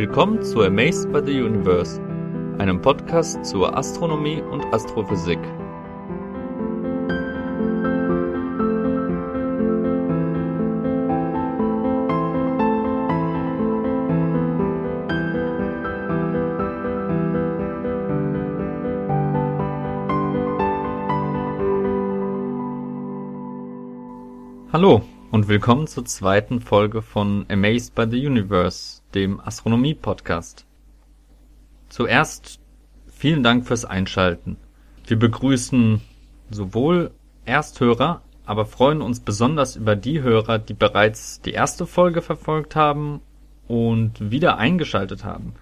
Willkommen zu Amazed by the Universe, einem Podcast zur Astronomie und Astrophysik. Hallo und willkommen zur zweiten Folge von Amazed by the Universe, dem Astronomie-Podcast. Zuerst vielen Dank fürs Einschalten. Wir begrüßen sowohl Ersthörer, aber freuen uns besonders über die Hörer, die bereits die erste Folge verfolgt haben und wieder eingeschaltet haben.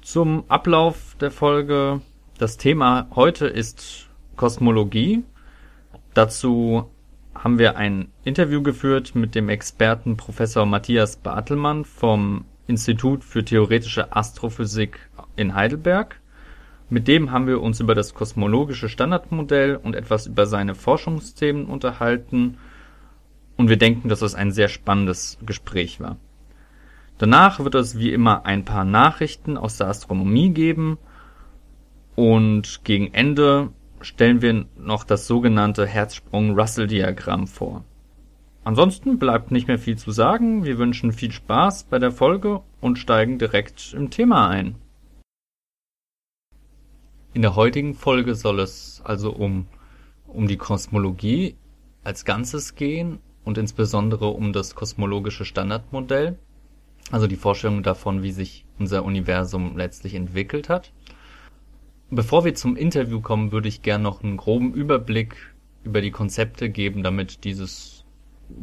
Zum Ablauf der Folge. Das Thema heute ist Kosmologie. Dazu haben wir ein Interview geführt mit dem Experten Professor Matthias Bartelmann vom Institut für theoretische Astrophysik in Heidelberg. Mit dem haben wir uns über das kosmologische Standardmodell und etwas über seine Forschungsthemen unterhalten und wir denken, dass es ein sehr spannendes Gespräch war. Danach wird es wie immer ein paar Nachrichten aus der Astronomie geben und gegen Ende stellen wir noch das sogenannte Herzsprung-Russell-Diagramm vor. Ansonsten bleibt nicht mehr viel zu sagen. Wir wünschen viel Spaß bei der Folge und steigen direkt im Thema ein. In der heutigen Folge soll es also um, um die Kosmologie als Ganzes gehen und insbesondere um das kosmologische Standardmodell, also die Vorstellung davon, wie sich unser Universum letztlich entwickelt hat. Bevor wir zum Interview kommen, würde ich gerne noch einen groben Überblick über die Konzepte geben, damit dieses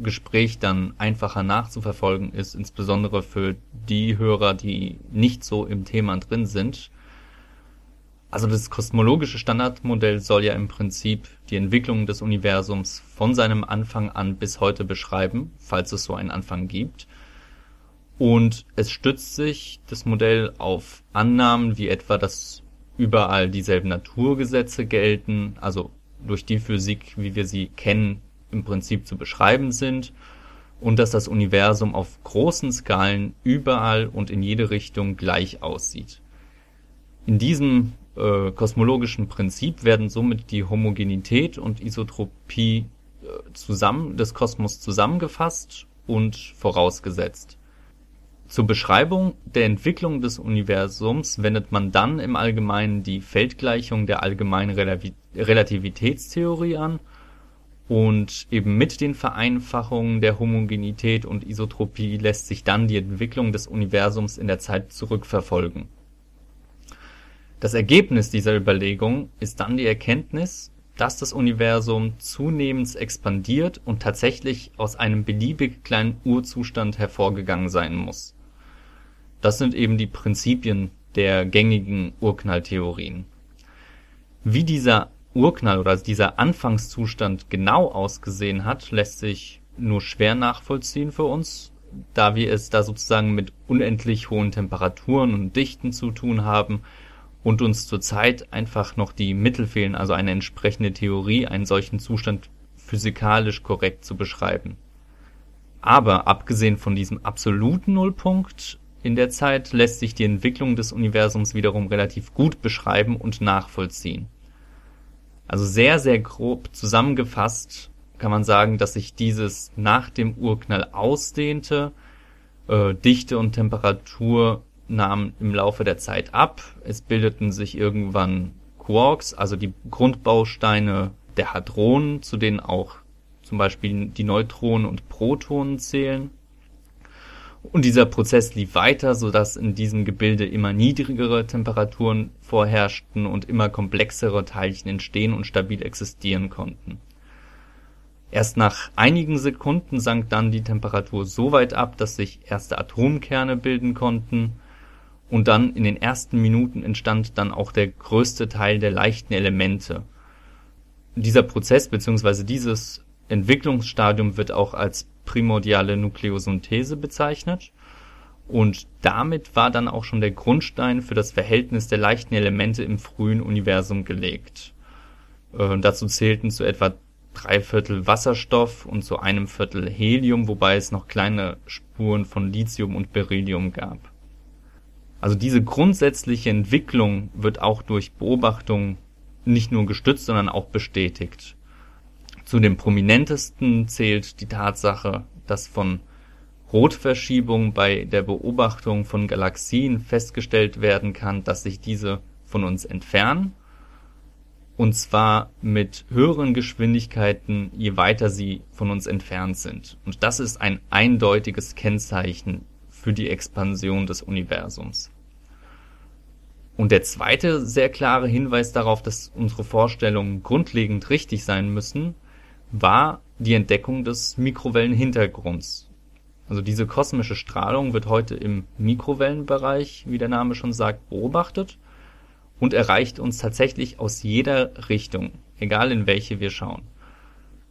Gespräch dann einfacher nachzuverfolgen ist, insbesondere für die Hörer, die nicht so im Thema drin sind. Also das kosmologische Standardmodell soll ja im Prinzip die Entwicklung des Universums von seinem Anfang an bis heute beschreiben, falls es so einen Anfang gibt. Und es stützt sich das Modell auf Annahmen wie etwa, dass überall dieselben Naturgesetze gelten, also durch die Physik, wie wir sie kennen, im Prinzip zu beschreiben sind und dass das Universum auf großen Skalen überall und in jede Richtung gleich aussieht. In diesem äh, kosmologischen Prinzip werden somit die Homogenität und Isotropie äh, zusammen des Kosmos zusammengefasst und vorausgesetzt. Zur Beschreibung der Entwicklung des Universums wendet man dann im Allgemeinen die Feldgleichung der allgemeinen Relativitätstheorie an und eben mit den Vereinfachungen der Homogenität und Isotropie lässt sich dann die Entwicklung des Universums in der Zeit zurückverfolgen. Das Ergebnis dieser Überlegung ist dann die Erkenntnis, dass das Universum zunehmend expandiert und tatsächlich aus einem beliebig kleinen Urzustand hervorgegangen sein muss das sind eben die Prinzipien der gängigen Urknalltheorien. Wie dieser Urknall oder dieser Anfangszustand genau ausgesehen hat, lässt sich nur schwer nachvollziehen für uns, da wir es da sozusagen mit unendlich hohen Temperaturen und Dichten zu tun haben und uns zurzeit einfach noch die Mittel fehlen, also eine entsprechende Theorie, einen solchen Zustand physikalisch korrekt zu beschreiben. Aber abgesehen von diesem absoluten Nullpunkt in der Zeit lässt sich die Entwicklung des Universums wiederum relativ gut beschreiben und nachvollziehen. Also sehr, sehr grob zusammengefasst kann man sagen, dass sich dieses nach dem Urknall ausdehnte, äh, Dichte und Temperatur nahmen im Laufe der Zeit ab. Es bildeten sich irgendwann Quarks, also die Grundbausteine der Hadronen, zu denen auch zum Beispiel die Neutronen und Protonen zählen. Und dieser Prozess lief weiter, so dass in diesem Gebilde immer niedrigere Temperaturen vorherrschten und immer komplexere Teilchen entstehen und stabil existieren konnten. Erst nach einigen Sekunden sank dann die Temperatur so weit ab, dass sich erste Atomkerne bilden konnten, und dann in den ersten Minuten entstand dann auch der größte Teil der leichten Elemente. Dieser Prozess bzw. dieses Entwicklungsstadium wird auch als primordiale Nukleosynthese bezeichnet. Und damit war dann auch schon der Grundstein für das Verhältnis der leichten Elemente im frühen Universum gelegt. Äh, dazu zählten zu etwa drei Viertel Wasserstoff und zu einem Viertel Helium, wobei es noch kleine Spuren von Lithium und Beryllium gab. Also diese grundsätzliche Entwicklung wird auch durch Beobachtungen nicht nur gestützt, sondern auch bestätigt. Zu den prominentesten zählt die Tatsache, dass von Rotverschiebung bei der Beobachtung von Galaxien festgestellt werden kann, dass sich diese von uns entfernen und zwar mit höheren Geschwindigkeiten, je weiter sie von uns entfernt sind. Und das ist ein eindeutiges Kennzeichen für die Expansion des Universums. Und der zweite sehr klare Hinweis darauf, dass unsere Vorstellungen grundlegend richtig sein müssen, war die Entdeckung des Mikrowellenhintergrunds. Also diese kosmische Strahlung wird heute im Mikrowellenbereich, wie der Name schon sagt, beobachtet und erreicht uns tatsächlich aus jeder Richtung, egal in welche wir schauen.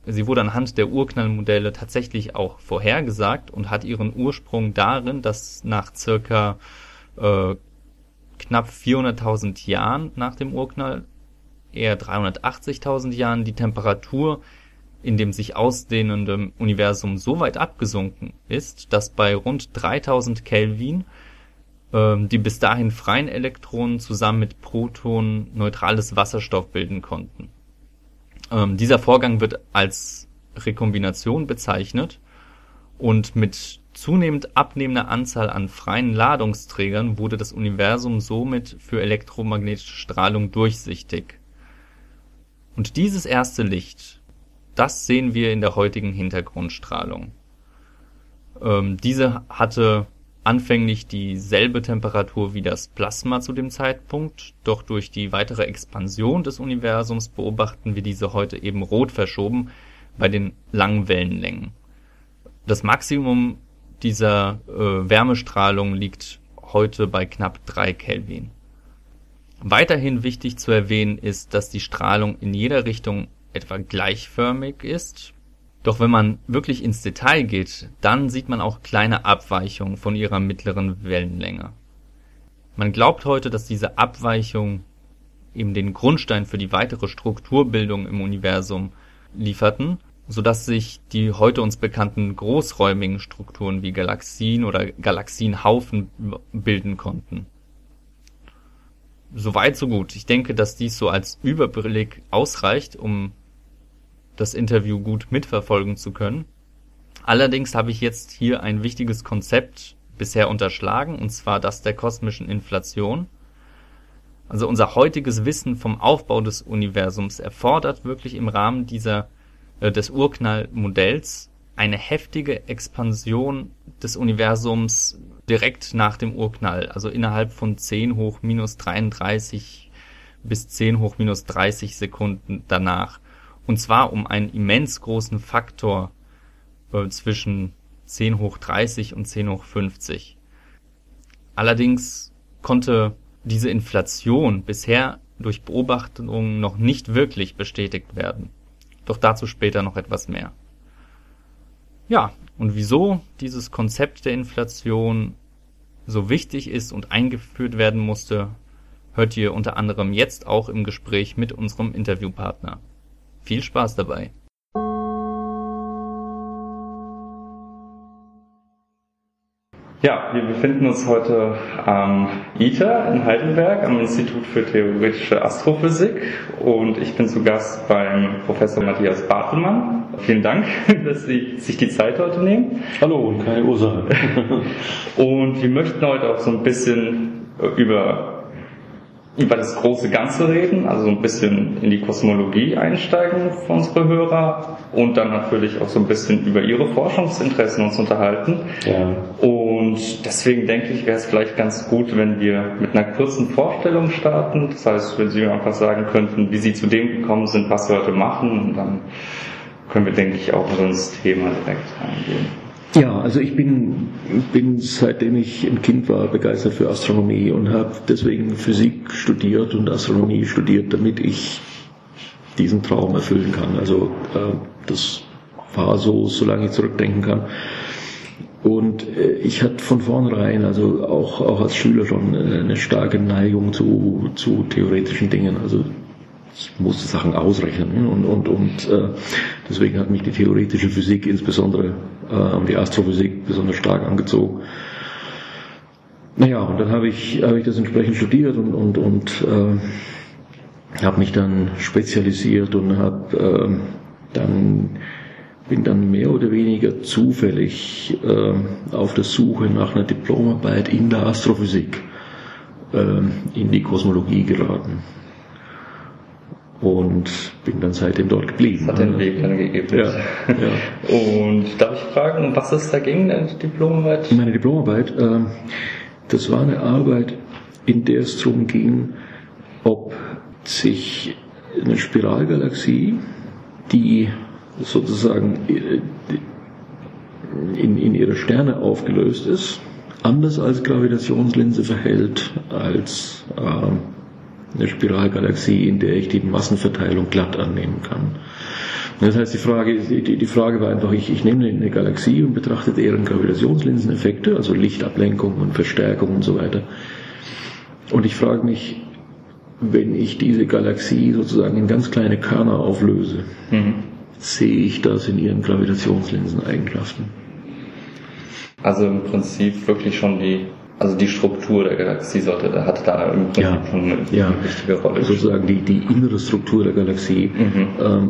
Sie wurde anhand der Urknallmodelle tatsächlich auch vorhergesagt und hat ihren Ursprung darin, dass nach circa äh, knapp 400.000 Jahren nach dem Urknall, eher 380.000 Jahren, die Temperatur in dem sich ausdehnenden Universum so weit abgesunken ist, dass bei rund 3000 Kelvin ähm, die bis dahin freien Elektronen zusammen mit Protonen neutrales Wasserstoff bilden konnten. Ähm, dieser Vorgang wird als Rekombination bezeichnet und mit zunehmend abnehmender Anzahl an freien Ladungsträgern wurde das Universum somit für elektromagnetische Strahlung durchsichtig. Und dieses erste Licht, das sehen wir in der heutigen Hintergrundstrahlung. Ähm, diese hatte anfänglich dieselbe Temperatur wie das Plasma zu dem Zeitpunkt, doch durch die weitere Expansion des Universums beobachten wir diese heute eben rot verschoben bei den langen Wellenlängen. Das Maximum dieser äh, Wärmestrahlung liegt heute bei knapp 3 Kelvin. Weiterhin wichtig zu erwähnen ist, dass die Strahlung in jeder Richtung etwa gleichförmig ist, doch wenn man wirklich ins Detail geht, dann sieht man auch kleine Abweichungen von ihrer mittleren Wellenlänge. Man glaubt heute, dass diese Abweichungen eben den Grundstein für die weitere Strukturbildung im Universum lieferten, so dass sich die heute uns bekannten großräumigen Strukturen wie Galaxien oder Galaxienhaufen bilden konnten. Soweit so gut. Ich denke, dass dies so als Überblick ausreicht, um das Interview gut mitverfolgen zu können. Allerdings habe ich jetzt hier ein wichtiges Konzept bisher unterschlagen, und zwar das der kosmischen Inflation. Also unser heutiges Wissen vom Aufbau des Universums erfordert wirklich im Rahmen dieser äh, des Urknallmodells eine heftige Expansion des Universums direkt nach dem Urknall, also innerhalb von 10 hoch minus 33 bis 10 hoch minus 30 Sekunden danach. Und zwar um einen immens großen Faktor äh, zwischen 10 hoch 30 und 10 hoch 50. Allerdings konnte diese Inflation bisher durch Beobachtungen noch nicht wirklich bestätigt werden. Doch dazu später noch etwas mehr. Ja, und wieso dieses Konzept der Inflation so wichtig ist und eingeführt werden musste, hört ihr unter anderem jetzt auch im Gespräch mit unserem Interviewpartner. Viel Spaß dabei! Ja, wir befinden uns heute am ITER in Heidelberg, am Institut für Theoretische Astrophysik und ich bin zu Gast beim Professor Matthias Bartelmann. Vielen Dank, dass Sie sich die Zeit heute nehmen. Hallo und keine Ursache. und wir möchten heute auch so ein bisschen über über das große Ganze reden, also ein bisschen in die Kosmologie einsteigen für unsere Hörer und dann natürlich auch so ein bisschen über ihre Forschungsinteressen uns unterhalten. Ja. Und deswegen denke ich, wäre es vielleicht ganz gut, wenn wir mit einer kurzen Vorstellung starten. Das heißt, wenn Sie mir einfach sagen könnten, wie Sie zu dem gekommen sind, was Sie heute machen, und dann können wir, denke ich, auch ins Thema direkt eingehen. Ja, also ich bin, bin seitdem ich ein Kind war begeistert für Astronomie und habe deswegen Physik studiert und Astronomie studiert, damit ich diesen Traum erfüllen kann. Also äh, das war so, solange ich zurückdenken kann. Und äh, ich hatte von vornherein, also auch, auch als Schüler schon, äh, eine starke Neigung zu, zu theoretischen Dingen. Also ich musste Sachen ausrechnen und, und, und äh, deswegen hat mich die theoretische Physik, insbesondere äh, die Astrophysik, besonders stark angezogen. naja, und dann habe ich, hab ich das entsprechend studiert und, und, und äh, habe mich dann spezialisiert und habe äh, dann bin dann mehr oder weniger zufällig äh, auf der Suche nach einer Diplomarbeit in der Astrophysik äh, in die Kosmologie geraten. Und bin dann seitdem dort geblieben. Das hat den Weg dann gegeben. Ja, ja. Und darf ich fragen, was ist dagegen deine Diplomarbeit? Meine Diplomarbeit, äh, das war eine Arbeit, in der es darum ging, ob sich eine Spiralgalaxie, die sozusagen äh, in, in ihre Sterne aufgelöst ist, anders als Gravitationslinse verhält als äh, eine Spiralgalaxie, in der ich die Massenverteilung glatt annehmen kann. Das heißt, die Frage, die, die Frage war einfach, ich, ich nehme eine Galaxie und betrachte deren Gravitationslinseneffekte, also Lichtablenkung und Verstärkung und so weiter. Und ich frage mich, wenn ich diese Galaxie sozusagen in ganz kleine Körner auflöse, mhm. sehe ich das in ihren Gravitationslinseneigenschaften. Also im Prinzip wirklich schon die, also die Struktur der Galaxie sollte, hat da im Prinzip ja, schon eine ja, wichtige Rolle. Sozusagen die, die innere Struktur der Galaxie. Mhm. Ähm,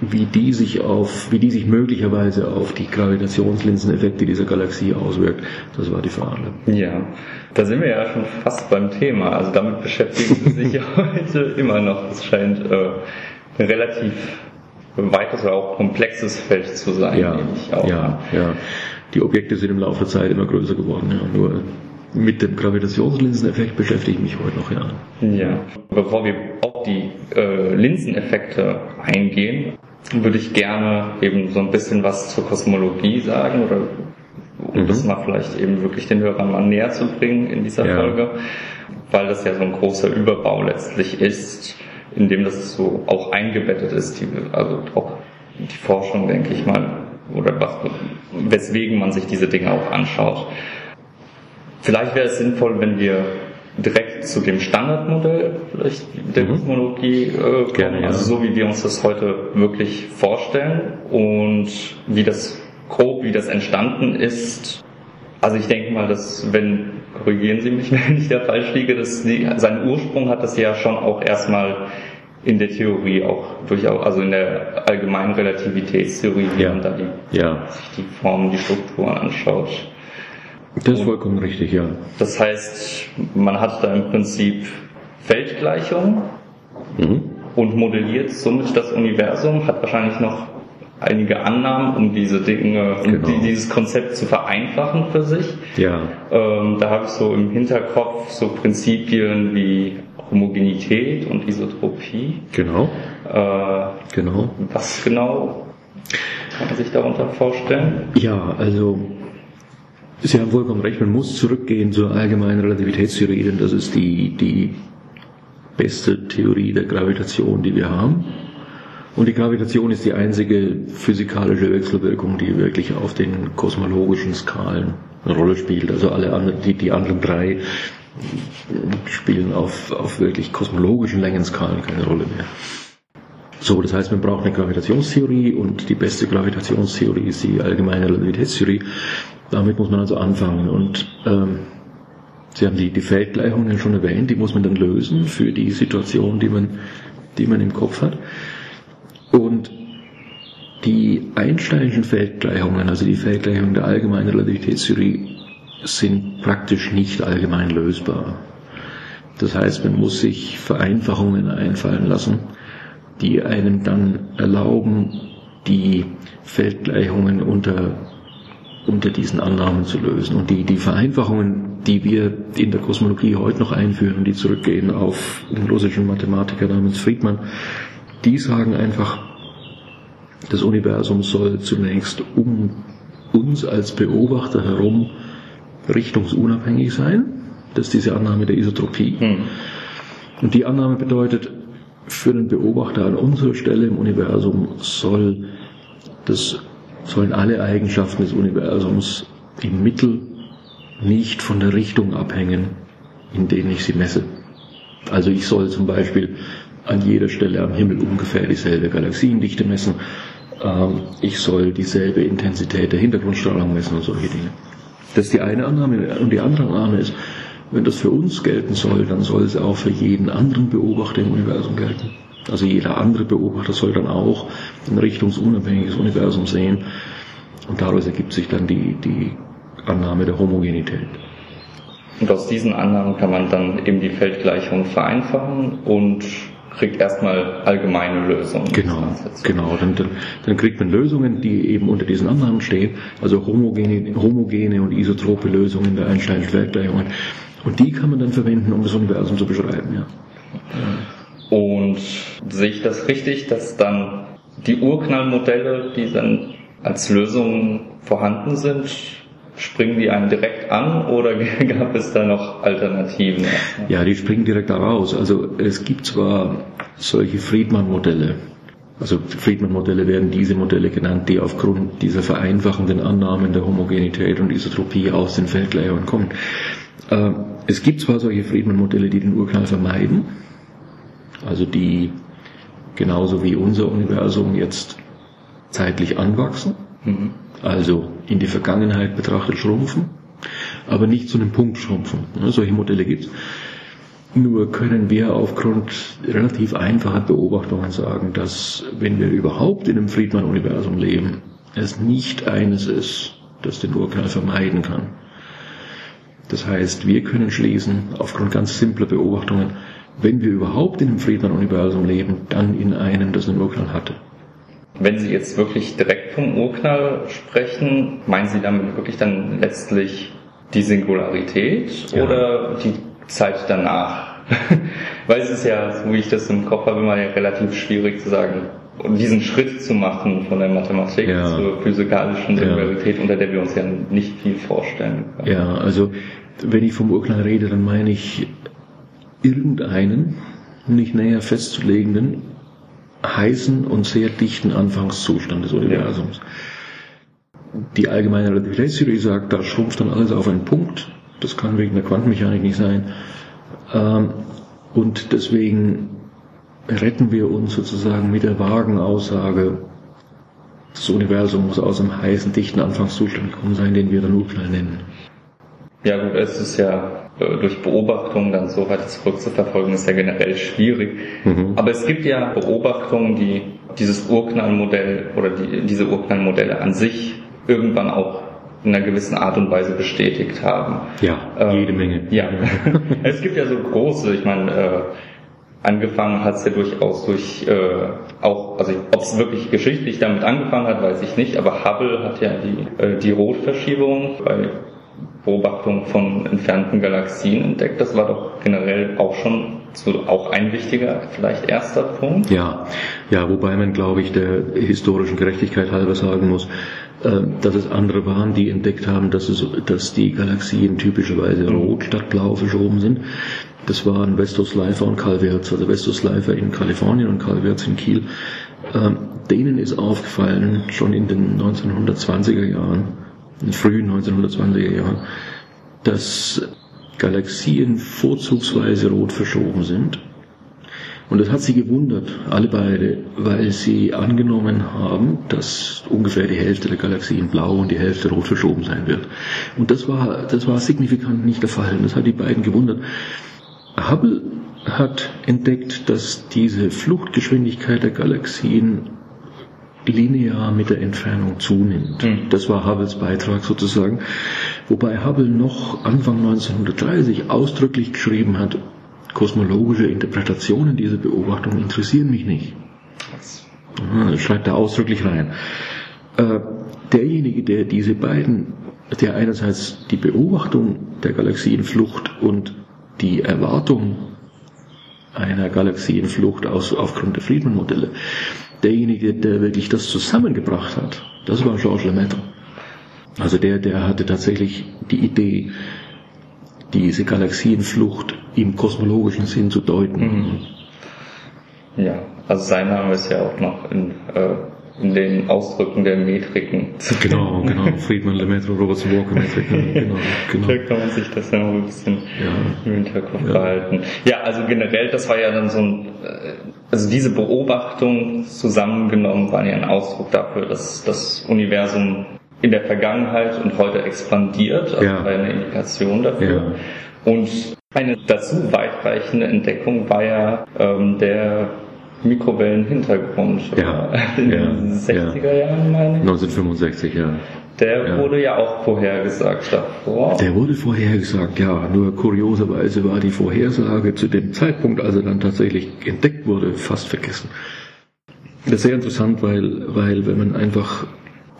wie die sich auf, wie die sich möglicherweise auf die Gravitationslinseneffekte dieser Galaxie auswirkt. Das war die Frage. Ja, da sind wir ja schon fast beim Thema. Also damit beschäftigen Sie sich ja heute immer noch. Es scheint äh, ein relativ weites oder auch komplexes Feld zu sein. Ja, ja, ja. Die Objekte sind im Laufe der Zeit immer größer geworden. Ja. Nur mit dem Gravitationslinseneffekt beschäftige ich mich heute noch, ja. Ja. Bevor wir auf die äh, Linseneffekte eingehen, würde ich gerne eben so ein bisschen was zur Kosmologie sagen oder um mhm. das mal vielleicht eben wirklich den Hörern mal näher zu bringen in dieser ja. Folge, weil das ja so ein großer Überbau letztlich ist, in dem das so auch eingebettet ist, die, also auch die Forschung, denke ich mal, oder was, weswegen man sich diese Dinge auch anschaut. Vielleicht wäre es sinnvoll, wenn wir direkt zu dem Standardmodell vielleicht der mhm. Kosmologie äh, kommen, Gerne, ja. also so wie wir uns das heute wirklich vorstellen und wie das grob, wie das entstanden ist. Also ich denke mal, dass wenn, korrigieren Sie mich, wenn ich da falsch liege, dass die, seinen Ursprung hat das ja schon auch erstmal in der Theorie auch durchaus, also in der allgemeinen Relativitätstheorie, wie ja. man da die, ja. sich die Formen, die Strukturen anschaut. Das ist vollkommen richtig, ja. Das heißt, man hat da im Prinzip Feldgleichungen mhm. und modelliert somit das Universum, hat wahrscheinlich noch einige Annahmen, um diese Dinge, genau. um dieses Konzept zu vereinfachen für sich. Ja. Ähm, da habe ich so im Hinterkopf so Prinzipien wie Homogenität und Isotropie. Genau. Äh, genau. Was genau kann man sich darunter vorstellen? Ja, also Sie haben vollkommen recht, man muss zurückgehen zur allgemeinen Relativitätstheorie, denn das ist die, die beste Theorie der Gravitation, die wir haben. Und die Gravitation ist die einzige physikalische Wechselwirkung, die wirklich auf den kosmologischen Skalen eine Rolle spielt. Also alle anderen, die, die anderen drei spielen auf, auf wirklich kosmologischen Längenskalen keine Rolle mehr. So, das heißt, man braucht eine Gravitationstheorie und die beste Gravitationstheorie ist die allgemeine Relativitätstheorie. Damit muss man also anfangen. Und ähm, Sie haben die, die Feldgleichungen schon erwähnt, die muss man dann lösen für die Situation, die man, die man im Kopf hat. Und die Einsteinischen Feldgleichungen, also die Feldgleichungen der allgemeinen Relativitätstheorie, sind praktisch nicht allgemein lösbar. Das heißt, man muss sich Vereinfachungen einfallen lassen, die einem dann erlauben, die Feldgleichungen unter unter diesen Annahmen zu lösen. Und die, die Vereinfachungen, die wir in der Kosmologie heute noch einführen und die zurückgehen auf den russischen Mathematiker namens Friedmann, die sagen einfach, das Universum soll zunächst um uns als Beobachter herum richtungsunabhängig sein. Das ist diese Annahme der Isotropie. Hm. Und die Annahme bedeutet, für den Beobachter an unserer Stelle im Universum soll das sollen alle Eigenschaften des Universums im Mittel nicht von der Richtung abhängen, in denen ich sie messe. Also ich soll zum Beispiel an jeder Stelle am Himmel ungefähr dieselbe Galaxiendichte messen, ähm, ich soll dieselbe Intensität der Hintergrundstrahlung messen und solche Dinge. Das ist die eine Annahme. Und die andere Annahme ist, wenn das für uns gelten soll, dann soll es auch für jeden anderen Beobachter im Universum gelten. Also jeder andere Beobachter soll dann auch ein richtungsunabhängiges Universum sehen. Und daraus ergibt sich dann die, die Annahme der Homogenität. Und aus diesen Annahmen kann man dann eben die Feldgleichung vereinfachen und kriegt erstmal allgemeine Lösungen. Genau, genau. Dann, dann, dann, kriegt man Lösungen, die eben unter diesen Annahmen stehen, also homogene, homogene und isotrope Lösungen der Einsteinischen Feldgleichungen. Und die kann man dann verwenden, um das Universum zu beschreiben. Ja. Und sehe ich das richtig, dass dann die Urknallmodelle, die dann als Lösungen vorhanden sind, springen die einem direkt an oder gab es da noch Alternativen? Ja, die springen direkt raus. Also es gibt zwar solche Friedmann-Modelle, also Friedmann-Modelle werden diese Modelle genannt, die aufgrund dieser vereinfachenden Annahmen der Homogenität und Isotropie aus den Feldgleichungen kommen. Äh, es gibt zwar solche Friedmann-Modelle, die den Urknall vermeiden, also die genauso wie unser Universum jetzt zeitlich anwachsen, mhm. also in die Vergangenheit betrachtet schrumpfen, aber nicht zu einem Punkt schrumpfen. Solche Modelle gibt es. Nur können wir aufgrund relativ einfacher Beobachtungen sagen, dass wenn wir überhaupt in einem Friedmann-Universum leben, es nicht eines ist, das den Urknall vermeiden kann. Das heißt, wir können schließen, aufgrund ganz simpler Beobachtungen, wenn wir überhaupt in einem Friedmann-Universum leben, dann in einem, das einen Urknall hatte. Wenn Sie jetzt wirklich direkt vom Urknall sprechen, meinen Sie damit wirklich dann letztlich die Singularität ja. oder die Zeit danach? Weil es ist ja, so wie ich das im Kopf habe, immer relativ schwierig zu sagen, diesen Schritt zu machen von der Mathematik ja. zur physikalischen Singularität, ja. unter der wir uns ja nicht viel vorstellen können. Ja, also wenn ich vom Urknall rede, dann meine ich irgendeinen nicht näher festzulegenden heißen und sehr dichten Anfangszustand des Universums. Die allgemeine Relativitätstheorie sagt, da schrumpft dann alles auf einen Punkt. Das kann wegen der Quantenmechanik nicht sein. Ähm, und deswegen retten wir uns sozusagen mit der vagen Aussage, das Universum muss aus einem heißen, dichten Anfangszustand gekommen sein, den wir dann Urknall nennen. Ja gut, es ist ja äh, durch Beobachtungen dann so weit zurückzuverfolgen, ist ja generell schwierig. Mhm. Aber es gibt ja Beobachtungen, die dieses Urknallmodell oder die, diese Urknallmodelle an sich irgendwann auch in einer gewissen Art und Weise bestätigt haben. Ja, ähm, jede Menge. Ja, es gibt ja so große, ich meine, äh, angefangen hat es ja durchaus durch äh, auch, also ob es wirklich geschichtlich damit angefangen hat, weiß ich nicht, aber Hubble hat ja die, äh, die Rotverschiebung bei Beobachtung von entfernten Galaxien entdeckt. Das war doch generell auch schon so auch ein wichtiger, vielleicht erster Punkt. Ja, ja, wobei man, glaube ich, der historischen Gerechtigkeit halber sagen muss, dass es andere waren, die entdeckt haben, dass, es, dass die Galaxien typischerweise rot statt blau verschoben sind. Das waren Vestus Leifer und Karl Wirz, also Vestus Leifer in Kalifornien und Karl Wirz in Kiel. Ähm, denen ist aufgefallen, schon in den 1920er Jahren, in den frühen 1920er Jahren, dass Galaxien vorzugsweise rot verschoben sind. Und das hat sie gewundert, alle beide, weil sie angenommen haben, dass ungefähr die Hälfte der Galaxien blau und die Hälfte rot verschoben sein wird. Und das war, das war signifikant nicht der Fall. Das hat die beiden gewundert. Hubble hat entdeckt, dass diese Fluchtgeschwindigkeit der Galaxien linear mit der Entfernung zunimmt. Mhm. Das war Hubbles Beitrag sozusagen. Wobei Hubble noch Anfang 1930 ausdrücklich geschrieben hat, kosmologische Interpretationen dieser Beobachtung interessieren mich nicht. Das schreibt er ausdrücklich rein. Äh, derjenige, der diese beiden, der einerseits die Beobachtung der Galaxienflucht und die Erwartung einer Galaxienflucht aufgrund der Friedmann-Modelle derjenige, der wirklich das zusammengebracht hat, das war Georges Lemaitre. Also der, der hatte tatsächlich die Idee, diese Galaxienflucht im kosmologischen Sinn zu deuten. Mhm. Ja, also sein Name ist ja auch noch in äh, in den Ausdrücken der Metriken. Genau, genau. Friedman, Lemaitre, Roberts Walker Metriken. Genau, genau. Da kann man sich das ja noch ein bisschen ja. im Hinterkopf ja. behalten. Ja, also generell, das war ja dann so ein, äh, also diese Beobachtung zusammengenommen waren ja ein Ausdruck dafür, dass das Universum in der Vergangenheit und heute expandiert, also ja. eine Indikation dafür. Ja. Und eine dazu weitreichende Entdeckung war ja ähm, der Mikrowellenhintergrund. Ja, in den 60er Jahren, meine ich. 1965, ja. Der ja. wurde ja auch vorhergesagt davor. Der wurde vorhergesagt, ja. Nur kurioserweise war die Vorhersage zu dem Zeitpunkt, als er dann tatsächlich entdeckt wurde, fast vergessen. Das ist sehr interessant, weil, weil wenn man einfach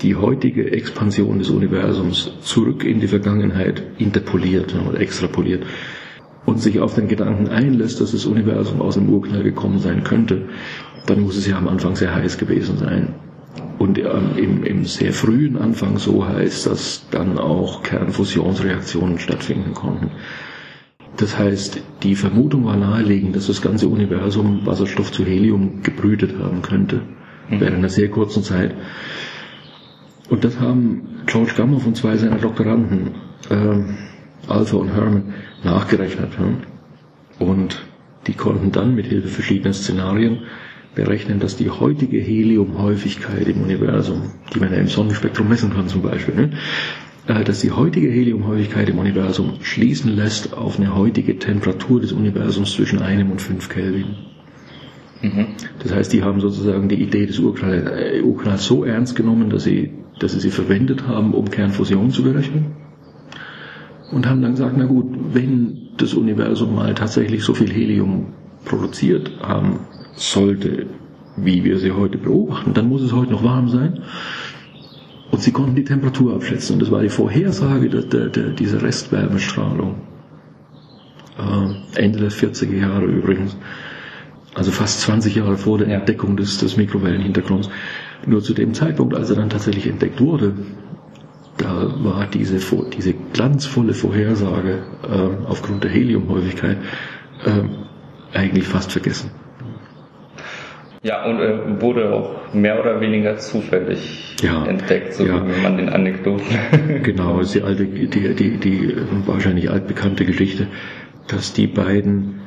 die heutige Expansion des Universums zurück in die Vergangenheit interpoliert oder extrapoliert und sich auf den Gedanken einlässt, dass das Universum aus dem Urknall gekommen sein könnte, dann muss es ja am Anfang sehr heiß gewesen sein. Und ähm, im, im sehr frühen Anfang so heiß, dass dann auch Kernfusionsreaktionen stattfinden konnten. Das heißt, die Vermutung war naheliegend, dass das ganze Universum Wasserstoff zu Helium gebrütet haben könnte, mhm. während einer sehr kurzen Zeit. Und das haben George Gamow und zwei seiner Doktoranden, äh, Alpha und Herman, nachgerechnet. Ja? Und die konnten dann mit Hilfe verschiedener Szenarien berechnen, dass die heutige Heliumhäufigkeit im Universum, die man ja im Sonnenspektrum messen kann zum Beispiel, ne? Äh, dass die heutige Heliumhäufigkeit im Universum schließen lässt auf eine heutige Temperatur des Universums zwischen einem und fünf Kelvin. Mhm. Das heißt, die haben sozusagen die Idee des äh, Urknalls so ernst genommen, dass sie, dass sie sie verwendet haben, um Kernfusion zu berechnen. Und haben dann gesagt, na gut, wenn das Universum mal tatsächlich so viel Helium produziert haben sollte, wie wir sie heute beobachten, dann muss es heute noch warm sein. Und sie konnten die Temperatur abschätzen. Und das war die Vorhersage der, der, der, dieser Restwärmestrahlung. Äh, Ende der 40er Jahre übrigens. Also fast 20 Jahre vor der. Entdeckung des, des Mikrowellenhintergrunds. Nur zu dem Zeitpunkt, als er dann tatsächlich entdeckt wurde, da war diese, diese glanzvolle Vorhersage äh, aufgrund der Heliumhäufigkeit äh, eigentlich fast vergessen. Ja, und äh, wurde auch mehr oder weniger zufällig ja, entdeckt, so ja. wie man den Anekdoten. genau, ist die alte, die, die, die wahrscheinlich altbekannte Geschichte, dass die beiden,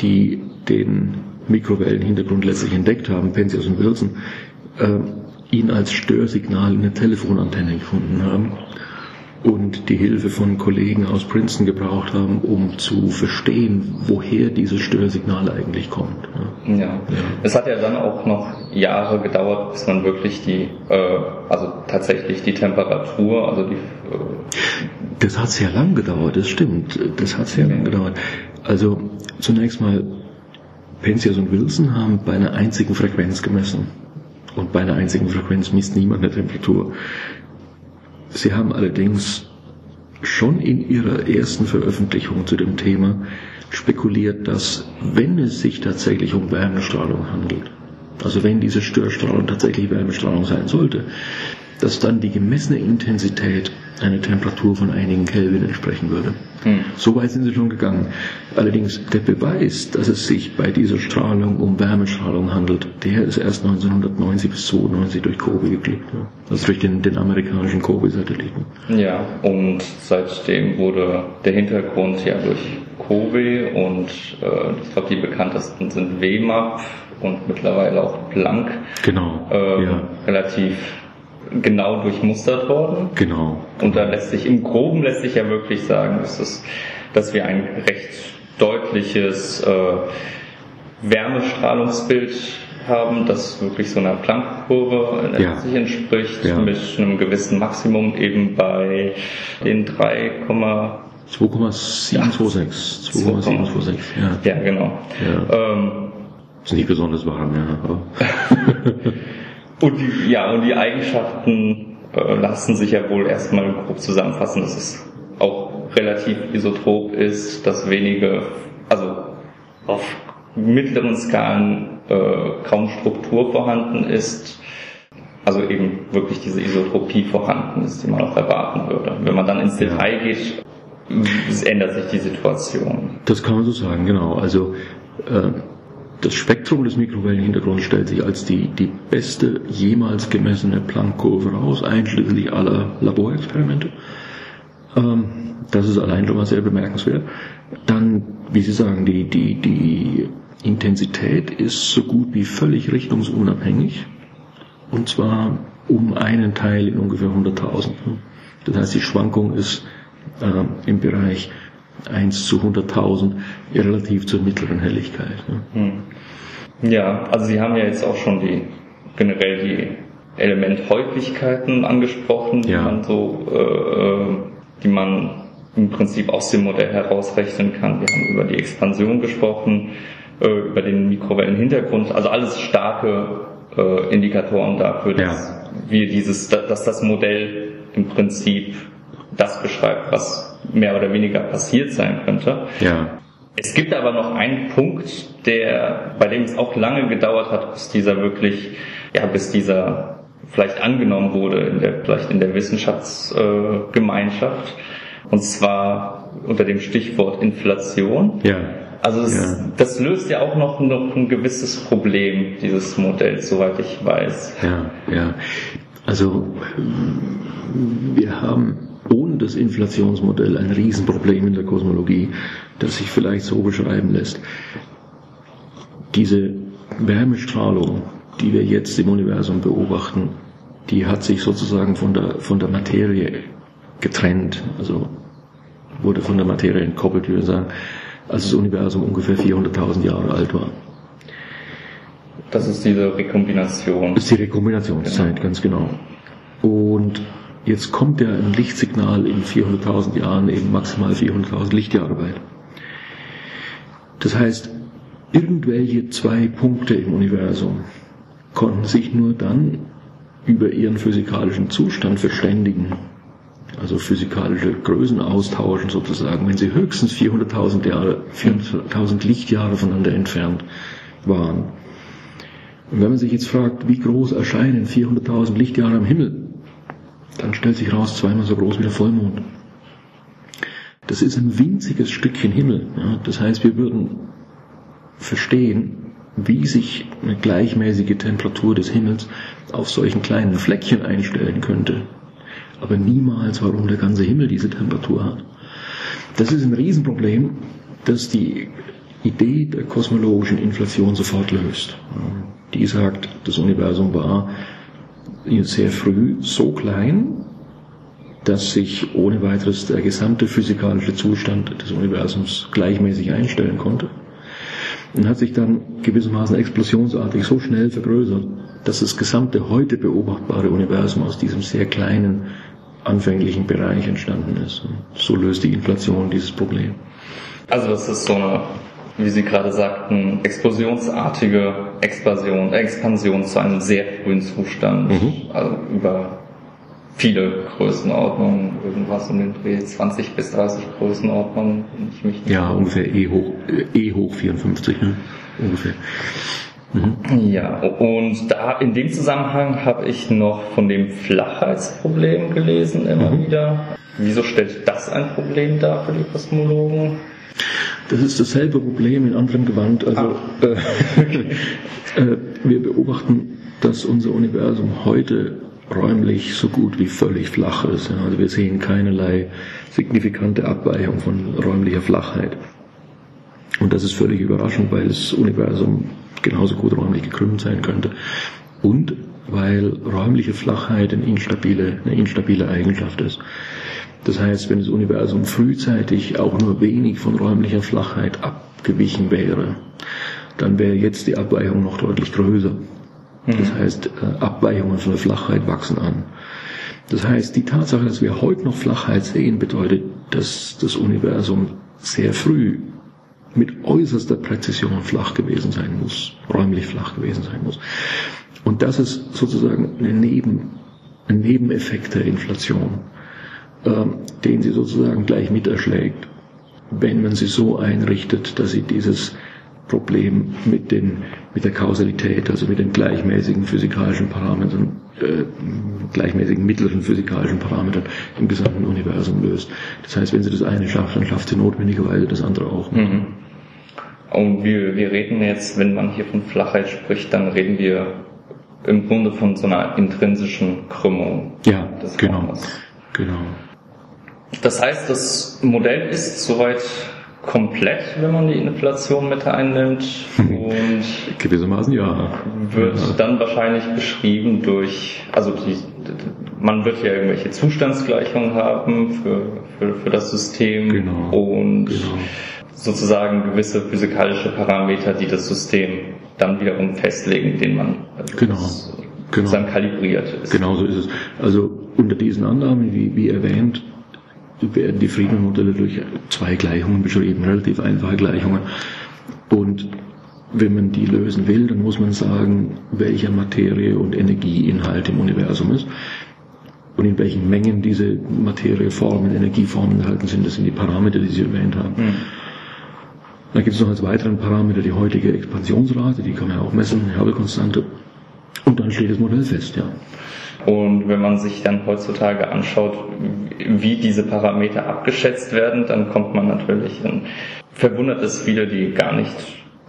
die den Mikrowellenhintergrund letztlich entdeckt haben, Penzias und Wilson, äh, ihn als Störsignal in der Telefonantenne gefunden haben und die Hilfe von Kollegen aus Princeton gebraucht haben, um zu verstehen, woher dieses Störsignal eigentlich kommt. Ja. ja. Es hat ja dann auch noch Jahre gedauert, bis man wirklich die, äh, also tatsächlich die Temperatur, also die. Äh das hat sehr lang gedauert, das stimmt. Das hat sehr okay. lang gedauert. Also zunächst mal, Penzias und Wilson haben bei einer einzigen Frequenz gemessen. Und bei einer einzigen Frequenz misst niemand eine Temperatur. Sie haben allerdings schon in Ihrer ersten Veröffentlichung zu dem Thema spekuliert, dass wenn es sich tatsächlich um Wärmestrahlung handelt, also wenn diese Störstrahlung tatsächlich Wärmestrahlung sein sollte, dass dann die gemessene Intensität eine Temperatur von einigen Kelvin entsprechen würde. Hm. So weit sind sie schon gegangen. Allerdings der Beweis, dass es sich bei dieser Strahlung um Wärmestrahlung handelt, der ist erst 1990 bis 92 durch COBE geklickt. Also durch den, den amerikanischen COBE-Satelliten. Ja, und seitdem wurde der Hintergrund ja durch COBE und äh, ich glaube die bekanntesten sind WMAP und mittlerweile auch Planck. Genau. Äh, ja. Relativ genau durchmustert worden. Genau. Und da lässt sich, im Groben lässt sich ja wirklich sagen, dass, es, dass wir ein recht deutliches äh, Wärmestrahlungsbild haben, das wirklich so einer Planckkurve ja. sich entspricht, ja. mit einem gewissen Maximum eben bei den 3, 2,726. 2,726, ja. Ja, genau. Ja. Ähm, ist nicht besonders warm, ja. Und die, ja, und die Eigenschaften äh, lassen sich ja wohl erstmal grob zusammenfassen, dass es auch relativ isotrop ist, dass wenige, also auf mittleren Skalen äh, kaum Struktur vorhanden ist, also eben wirklich diese Isotropie vorhanden ist, die man auch erwarten würde. Wenn man dann ins Detail geht, ändert sich die Situation. Das kann man so sagen, genau. Also äh, das Spektrum des Mikrowellenhintergrunds stellt sich als die, die beste jemals gemessene Planck-Kurve raus, einschließlich aller Laborexperimente. Ähm, das ist allein schon mal sehr bemerkenswert. Dann, wie Sie sagen, die, die, die Intensität ist so gut wie völlig richtungsunabhängig. Und zwar um einen Teil in ungefähr 100.000. Das heißt, die Schwankung ist äh, im Bereich 1 zu 100.000 relativ zur mittleren Helligkeit. Ne? Ja, also Sie haben ja jetzt auch schon die generell die Elementhäufigkeiten angesprochen, ja. die man so, äh, die man im Prinzip aus dem Modell herausrechnen kann. Wir haben über die Expansion gesprochen, äh, über den Mikrowellenhintergrund, also alles starke äh, Indikatoren dafür, dass ja. wir dieses, dass das Modell im Prinzip das beschreibt, was mehr oder weniger passiert sein könnte. Ja. Es gibt aber noch einen Punkt, der, bei dem es auch lange gedauert hat, bis dieser wirklich, ja, bis dieser vielleicht angenommen wurde, in der, vielleicht in der Wissenschaftsgemeinschaft. Äh, und zwar unter dem Stichwort Inflation. Ja. Also es, ja. das löst ja auch noch, noch ein gewisses Problem, dieses Modell, soweit ich weiß. Ja, ja. Also wir haben ohne das Inflationsmodell ein Riesenproblem in der Kosmologie, das sich vielleicht so beschreiben lässt. Diese Wärmestrahlung, die wir jetzt im Universum beobachten, die hat sich sozusagen von der, von der Materie getrennt, also wurde von der Materie entkoppelt, wie wir sagen, als das Universum ungefähr 400.000 Jahre alt war. Das ist diese Rekombination. Das ist die Rekombinationszeit, genau. ganz genau. Und Jetzt kommt ja ein Lichtsignal in 400.000 Jahren eben maximal 400.000 Lichtjahre weit. Das heißt, irgendwelche zwei Punkte im Universum konnten sich nur dann über ihren physikalischen Zustand verständigen, also physikalische Größen austauschen sozusagen, wenn sie höchstens 400.000 Jahre, 400.000 Lichtjahre voneinander entfernt waren. Und wenn man sich jetzt fragt, wie groß erscheinen 400.000 Lichtjahre am Himmel, dann stellt sich raus, zweimal so groß wie der Vollmond. Das ist ein winziges Stückchen Himmel. Ja. Das heißt, wir würden verstehen, wie sich eine gleichmäßige Temperatur des Himmels auf solchen kleinen Fleckchen einstellen könnte. Aber niemals, warum der ganze Himmel diese Temperatur hat. Das ist ein Riesenproblem, das die Idee der kosmologischen Inflation sofort löst. Die sagt, das Universum war sehr früh so klein, dass sich ohne weiteres der gesamte physikalische Zustand des Universums gleichmäßig einstellen konnte. Und hat sich dann gewissermaßen explosionsartig so schnell vergrößert, dass das gesamte heute beobachtbare Universum aus diesem sehr kleinen anfänglichen Bereich entstanden ist. Und so löst die Inflation dieses Problem. Also das ist so eine wie Sie gerade sagten, explosionsartige Expansion, Expansion zu einem sehr frühen Zustand, mhm. also über viele Größenordnungen, irgendwas um den Dreh 20 bis 30 Größenordnungen, wenn ich mich Ja, ungefähr E hoch, E hoch 54, ne? ungefähr. Mhm. Ja, und da in dem Zusammenhang habe ich noch von dem Flachheitsproblem gelesen immer mhm. wieder. Wieso stellt das ein Problem dar für die Kosmologen? Das ist dasselbe Problem in anderem Gewand. Also ah. äh, äh, wir beobachten, dass unser Universum heute räumlich so gut wie völlig flach ist. Also wir sehen keinerlei signifikante Abweichung von räumlicher Flachheit. Und das ist völlig überraschend, weil das Universum genauso gut räumlich gekrümmt sein könnte. Und weil räumliche Flachheit eine instabile, eine instabile Eigenschaft ist. Das heißt, wenn das Universum frühzeitig auch nur wenig von räumlicher Flachheit abgewichen wäre, dann wäre jetzt die Abweichung noch deutlich größer. Mhm. Das heißt, äh, Abweichungen von der Flachheit wachsen an. Das heißt, die Tatsache, dass wir heute noch Flachheit sehen, bedeutet, dass das Universum sehr früh mit äußerster Präzision flach gewesen sein muss, räumlich flach gewesen sein muss. Und das ist sozusagen eine Neben, ein Nebeneffekt der Inflation. Ähm, den sie sozusagen gleich miterschlägt, wenn man sie so einrichtet, dass sie dieses Problem mit, den, mit der Kausalität, also mit den gleichmäßigen physikalischen Parametern, äh, gleichmäßigen mittleren physikalischen Parametern im gesamten Universum löst. Das heißt, wenn sie das eine schafft, dann schafft sie notwendigerweise das andere auch. Mhm. Und wir, wir reden jetzt, wenn man hier von Flachheit spricht, dann reden wir im Grunde von so einer intrinsischen Krümmung. Ja, genau. Genau. Das heißt, das Modell ist soweit komplett, wenn man die Inflation mit einnimmt. Und gewissermaßen ja. Wird ja. dann wahrscheinlich beschrieben durch, also die, man wird ja irgendwelche Zustandsgleichungen haben für, für, für das System genau. und genau. sozusagen gewisse physikalische Parameter, die das System dann wiederum festlegen, den man also genau. genau. sozusagen kalibriert ist. Genau so ist es. Also unter diesen Annahmen, wie, wie erwähnt, werden die Friedman-Modelle durch zwei Gleichungen beschrieben, relativ einfache Gleichungen. Und wenn man die lösen will, dann muss man sagen, welcher Materie und Energieinhalt im Universum ist und in welchen Mengen diese Materieformen, Energieformen enthalten sind. Das sind die Parameter, die Sie erwähnt haben. Mhm. Dann gibt es noch als weiteren Parameter die heutige Expansionsrate, die kann man ja auch messen, Hubble-Konstante. Und dann steht das Modell fest, ja. Und wenn man sich dann heutzutage anschaut, wie diese Parameter abgeschätzt werden, dann kommt man natürlich, dann verwundert es viele, die gar nicht,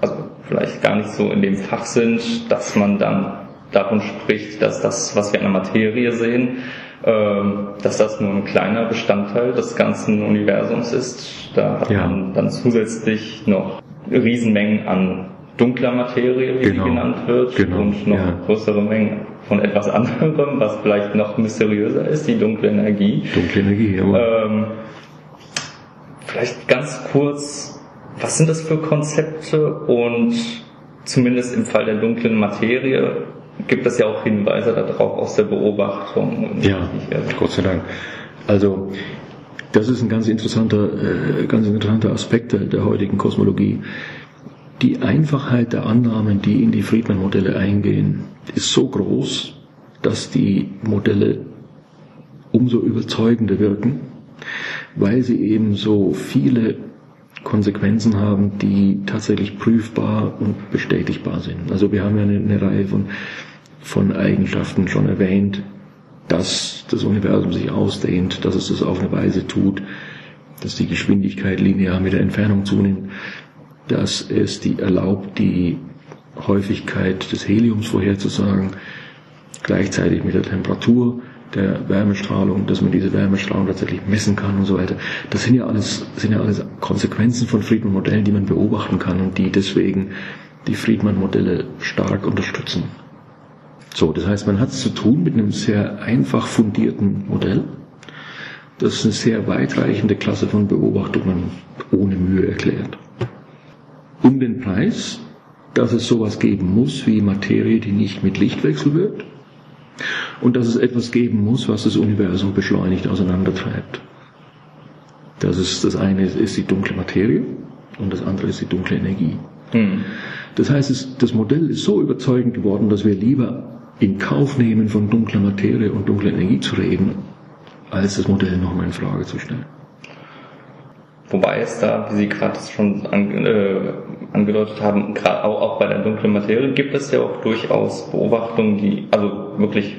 also vielleicht gar nicht so in dem Fach sind, dass man dann davon spricht, dass das, was wir in der Materie sehen, ähm, dass das nur ein kleiner Bestandteil des ganzen Universums ist. Da hat ja. man dann zusätzlich noch Riesenmengen an dunkler Materie, wie genau. sie genannt wird, genau. und noch ja. größere Mengen von etwas anderem, was vielleicht noch mysteriöser ist, die dunkle Energie. Dunkle Energie, ja. Ähm, vielleicht ganz kurz, was sind das für Konzepte und zumindest im Fall der dunklen Materie gibt es ja auch Hinweise darauf aus der Beobachtung. Ja, Gott sei Dank. Also das ist ein ganz interessanter, äh, ganz interessanter Aspekt der, der heutigen Kosmologie. Die Einfachheit der Annahmen, die in die Friedman-Modelle eingehen, ist so groß, dass die Modelle umso überzeugender wirken, weil sie eben so viele Konsequenzen haben, die tatsächlich prüfbar und bestätigbar sind. Also wir haben ja eine, eine Reihe von, von Eigenschaften schon erwähnt, dass das Universum sich ausdehnt, dass es das auf eine Weise tut, dass die Geschwindigkeit linear mit der Entfernung zunimmt, dass es die erlaubt, die Häufigkeit des Heliums vorherzusagen, gleichzeitig mit der Temperatur der Wärmestrahlung, dass man diese Wärmestrahlung tatsächlich messen kann und so weiter. Das sind ja alles, sind ja alles Konsequenzen von Friedman-Modellen, die man beobachten kann und die deswegen die Friedman-Modelle stark unterstützen. So, das heißt, man hat es zu tun mit einem sehr einfach fundierten Modell, das eine sehr weitreichende Klasse von Beobachtungen ohne Mühe erklärt. Um den Preis, dass es sowas geben muss wie Materie, die nicht mit Licht wechselwirkt, und dass es etwas geben muss, was das Universum beschleunigt auseinandertreibt. Das ist das eine ist die dunkle Materie und das andere ist die dunkle Energie. Hm. Das heißt, es, das Modell ist so überzeugend geworden, dass wir lieber in Kauf nehmen, von dunkler Materie und dunkler Energie zu reden, als das Modell nochmal in Frage zu stellen. Wobei es da, wie Sie gerade schon an, äh, angedeutet haben, gerade auch, auch bei der dunklen Materie gibt es ja auch durchaus Beobachtungen, die, also wirklich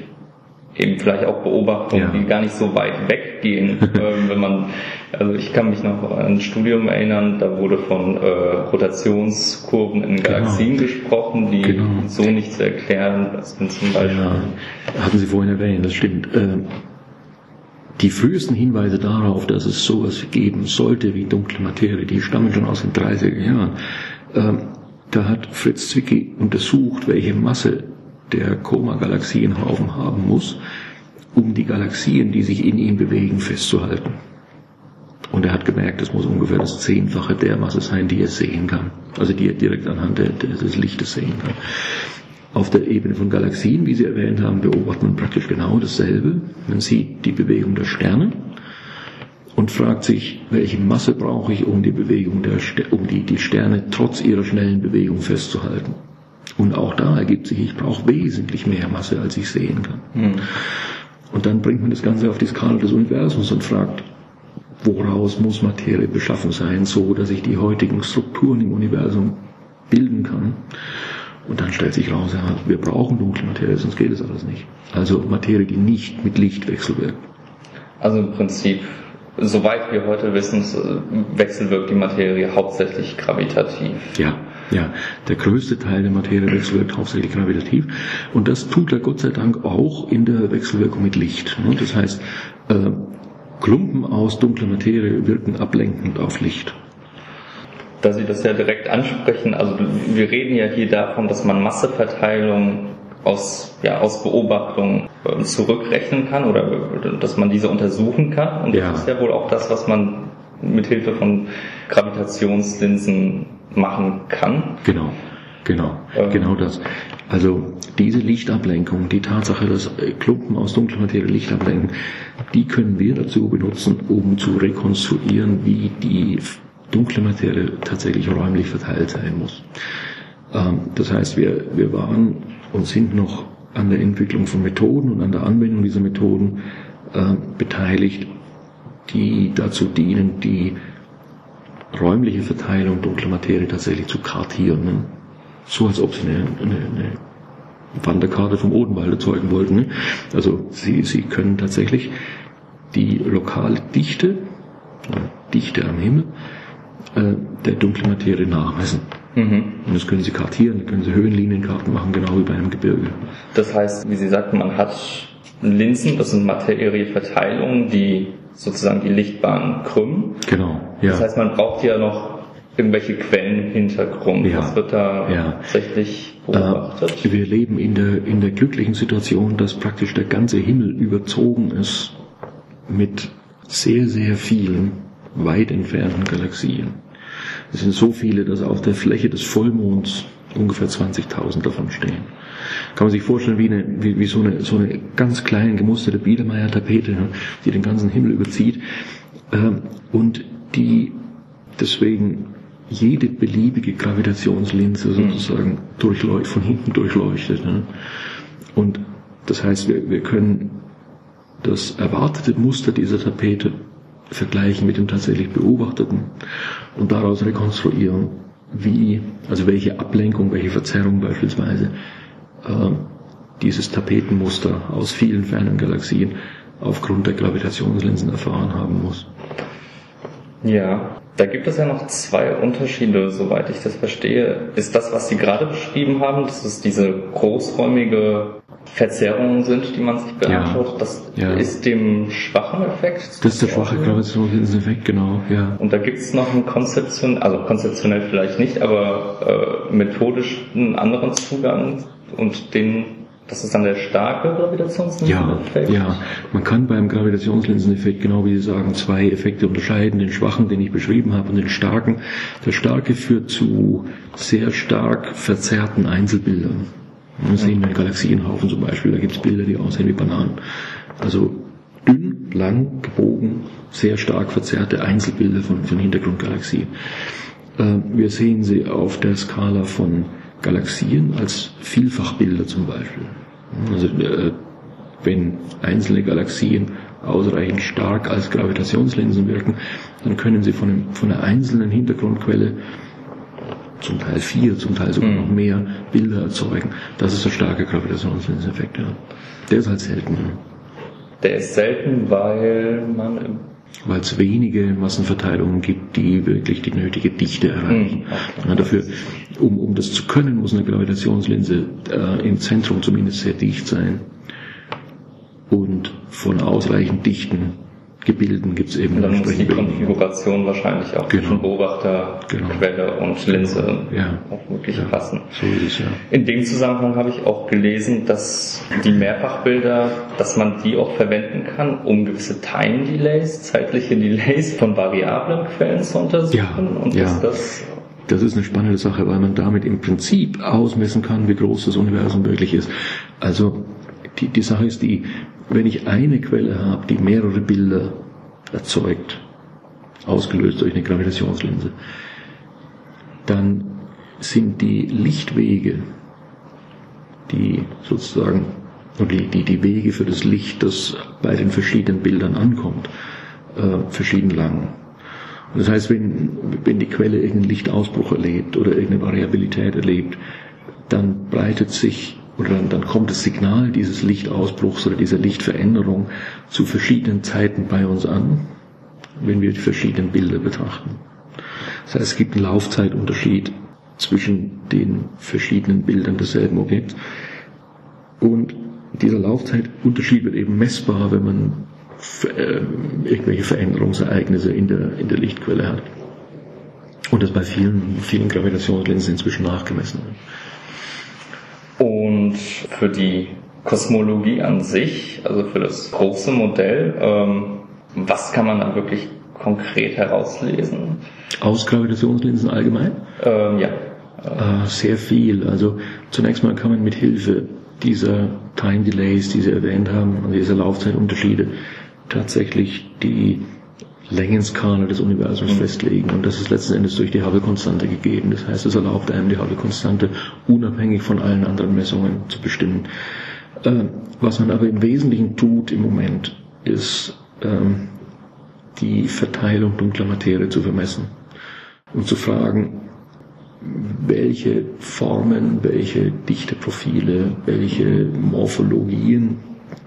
eben vielleicht auch Beobachtungen, ja. die gar nicht so weit weggehen. ähm, wenn man, also ich kann mich noch an ein Studium erinnern, da wurde von äh, Rotationskurven in genau. Galaxien genau. gesprochen, die genau. so nicht zu erklären sind zum Beispiel. Ja, hatten Sie vorhin erwähnt, das stimmt. Äh, die frühesten Hinweise darauf, dass es sowas geben sollte wie dunkle Materie, die stammen schon aus den 30er Jahren. Ähm, da hat Fritz Zwicky untersucht, welche Masse der Koma-Galaxienhaufen haben muss, um die Galaxien, die sich in ihm bewegen, festzuhalten. Und er hat gemerkt, es muss ungefähr das Zehnfache der Masse sein, die er sehen kann. Also die er direkt anhand des Lichtes sehen kann. Auf der Ebene von Galaxien, wie Sie erwähnt haben, beobachtet man praktisch genau dasselbe. Man sieht die Bewegung der Sterne und fragt sich, welche Masse brauche ich, um die Bewegung der Ster um die, die Sterne trotz ihrer schnellen Bewegung festzuhalten. Und auch da ergibt sich, ich brauche wesentlich mehr Masse, als ich sehen kann. Mhm. Und dann bringt man das Ganze auf die Skala des Universums und fragt, woraus muss Materie beschaffen sein, so dass ich die heutigen Strukturen im Universum bilden kann. Und dann stellt sich raus, ja, wir brauchen dunkle Materie, sonst geht es alles nicht. Also Materie, die nicht mit Licht wechselwirkt. Also im Prinzip, soweit wir heute wissen, wechselwirkt die Materie hauptsächlich gravitativ. Ja, ja. Der größte Teil der Materie wechselwirkt hauptsächlich gravitativ. Und das tut er Gott sei Dank auch in der Wechselwirkung mit Licht. Das heißt, äh, Klumpen aus dunkler Materie wirken ablenkend auf Licht. Da Sie das ja direkt ansprechen, also wir reden ja hier davon, dass man Masseverteilung aus, ja, aus Beobachtung äh, zurückrechnen kann oder dass man diese untersuchen kann. Und ja. das ist ja wohl auch das, was man mit Hilfe von Gravitationslinsen machen kann. Genau, genau, ähm, genau das. Also diese Lichtablenkung, die Tatsache, dass äh, Klumpen aus dunkler Materie Licht ablenken, die können wir dazu benutzen, um zu rekonstruieren, wie die dunkle Materie tatsächlich räumlich verteilt sein muss. Ähm, das heißt, wir, wir waren und sind noch an der Entwicklung von Methoden und an der Anwendung dieser Methoden äh, beteiligt, die dazu dienen, die räumliche Verteilung dunkler Materie tatsächlich zu kartieren. Ne? So als ob sie eine, eine, eine Wanderkarte vom Odenwald erzeugen wollten. Ne? Also sie, sie können tatsächlich die lokale Dichte, Dichte am Himmel, der dunklen Materie nachmessen. Mhm. Und das können Sie kartieren, können Sie Höhenlinienkarten machen, genau wie bei einem Gebirge. Das heißt, wie Sie sagten, man hat Linsen, das sind Materieverteilungen, die sozusagen die Lichtbahn krümmen. Genau, ja. Das heißt, man braucht ja noch irgendwelche Quellen im Hintergrund. Ja. Was wird da ja. tatsächlich beobachtet? Äh, wir leben in der, in der glücklichen Situation, dass praktisch der ganze Himmel überzogen ist mit sehr, sehr vielen weit entfernten Galaxien. Es sind so viele, dass auf der Fläche des Vollmonds ungefähr 20.000 davon stehen. Kann man sich vorstellen, wie, eine, wie, wie so, eine, so eine ganz kleine gemusterte Biedermeier-Tapete, die den ganzen Himmel überzieht ähm, und die deswegen jede beliebige Gravitationslinse sozusagen durchleuchtet, von hinten durchleuchtet. Und das heißt, wir, wir können das erwartete Muster dieser Tapete vergleichen mit dem tatsächlich beobachteten und daraus rekonstruieren, wie, also welche Ablenkung, welche Verzerrung beispielsweise äh, dieses Tapetenmuster aus vielen fernen Galaxien aufgrund der Gravitationslinsen erfahren haben muss. Ja, da gibt es ja noch zwei Unterschiede, soweit ich das verstehe. Ist das, was Sie gerade beschrieben haben, dass es diese großräumige Verzerrungen sind, die man sich beantwortet, ja, das ja. ist dem schwachen Effekt. Das ist der schwache Gravitationseffekt, genau, ja. Und da gibt es noch einen konzeptionell, also konzeptionell vielleicht nicht, aber äh, methodisch einen anderen Zugang und den das ist dann der starke Gravitationslinseneffekt? Ja, ja, man kann beim Gravitationslinseneffekt, genau wie Sie sagen, zwei Effekte unterscheiden. Den schwachen, den ich beschrieben habe, und den starken. Der starke führt zu sehr stark verzerrten Einzelbildern. Wir sehen einen Galaxienhaufen zum Beispiel, da gibt es Bilder, die aussehen wie Bananen. Also dünn, lang, gebogen, sehr stark verzerrte Einzelbilder von, von Hintergrundgalaxien. Äh, wir sehen sie auf der Skala von Galaxien als Vielfachbilder zum Beispiel. Also äh, wenn einzelne Galaxien ausreichend stark als Gravitationslinsen wirken, dann können sie von, einem, von einer einzelnen Hintergrundquelle zum Teil vier, zum Teil sogar noch mhm. mehr Bilder erzeugen. Das ist der starke Gravitationslinseneffekt. Ja. Der ist halt selten. Der ist selten, weil man weil es wenige Massenverteilungen gibt, die wirklich die nötige Dichte erreichen. Mhm. Okay. Ja, dafür, um, um das zu können, muss eine Gravitationslinse äh, im Zentrum zumindest sehr dicht sein und von ausreichend dichten Gebilden gibt es eben. Und dann muss die Konfiguration wahrscheinlich auch genau. zwischen Beobachter, genau. Quelle und Linse ja. auch wirklich ja. passen. So ist es, ja. In dem Zusammenhang habe ich auch gelesen, dass die Mehrfachbilder, dass man die auch verwenden kann, um gewisse Time Delays, zeitliche Delays von variablen Quellen zu untersuchen. Ja, und ja. das das ist eine spannende Sache, weil man damit im Prinzip ausmessen kann, wie groß das Universum wirklich ist. Also die, die Sache ist die, wenn ich eine Quelle habe, die mehrere Bilder erzeugt, ausgelöst durch eine Gravitationslinse, dann sind die Lichtwege, die sozusagen, die, die, die Wege für das Licht, das bei den verschiedenen Bildern ankommt, äh, verschieden lang. Und das heißt, wenn, wenn die Quelle irgendeinen Lichtausbruch erlebt oder irgendeine Variabilität erlebt, dann breitet sich oder dann, dann kommt das Signal dieses Lichtausbruchs oder dieser Lichtveränderung zu verschiedenen Zeiten bei uns an, wenn wir die verschiedenen Bilder betrachten. Das heißt, es gibt einen Laufzeitunterschied zwischen den verschiedenen Bildern desselben Objekts. Und dieser Laufzeitunterschied wird eben messbar, wenn man äh, irgendwelche Veränderungsereignisse in der, in der Lichtquelle hat. Und das bei vielen, vielen Gravitationslinsen inzwischen nachgemessen wird. Und für die Kosmologie an sich, also für das große Modell, ähm, was kann man da wirklich konkret herauslesen? Aus Gravitationslinsen allgemein? Ähm, ja. Äh, sehr viel. Also zunächst mal kann man mit Hilfe dieser Time Delays, die Sie erwähnt haben, und dieser Laufzeitunterschiede tatsächlich die Längenskala des Universums mhm. festlegen. Und das ist letzten Endes durch die Hubble-Konstante gegeben. Das heißt, es erlaubt einem, die Hubble-Konstante unabhängig von allen anderen Messungen zu bestimmen. Äh, was man aber im Wesentlichen tut im Moment, ist ähm, die Verteilung dunkler Materie zu vermessen und zu fragen, welche Formen, welche Dichteprofile, welche Morphologien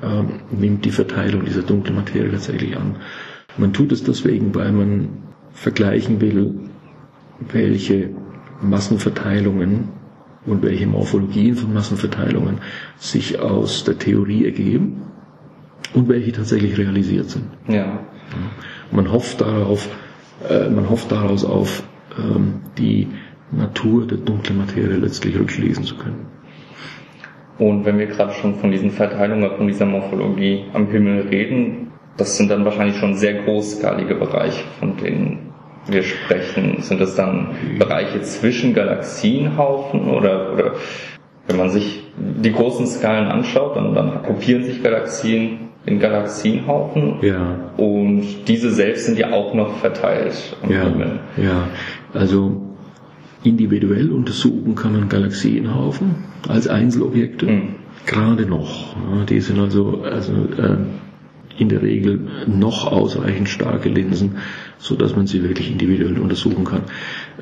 ähm, nimmt die Verteilung dieser dunklen Materie tatsächlich an. Man tut es deswegen, weil man vergleichen will, welche Massenverteilungen und welche Morphologien von Massenverteilungen sich aus der Theorie ergeben und welche tatsächlich realisiert sind. Ja. Man hofft darauf, äh, man hofft daraus auf ähm, die Natur der dunklen Materie letztlich rückschließen zu können. Und wenn wir gerade schon von diesen Verteilungen, von dieser Morphologie am Himmel reden, das sind dann wahrscheinlich schon sehr großskalige Bereiche, von denen wir sprechen. Sind das dann Bereiche zwischen Galaxienhaufen oder, oder wenn man sich die großen Skalen anschaut, dann, dann kopieren sich Galaxien in Galaxienhaufen. Ja. Und diese selbst sind ja auch noch verteilt am ja, Himmel. Ja, also individuell untersuchen kann man Galaxienhaufen als Einzelobjekte. Mhm. Gerade noch. Die sind also, also äh, in der Regel noch ausreichend starke Linsen, so dass man sie wirklich individuell untersuchen kann.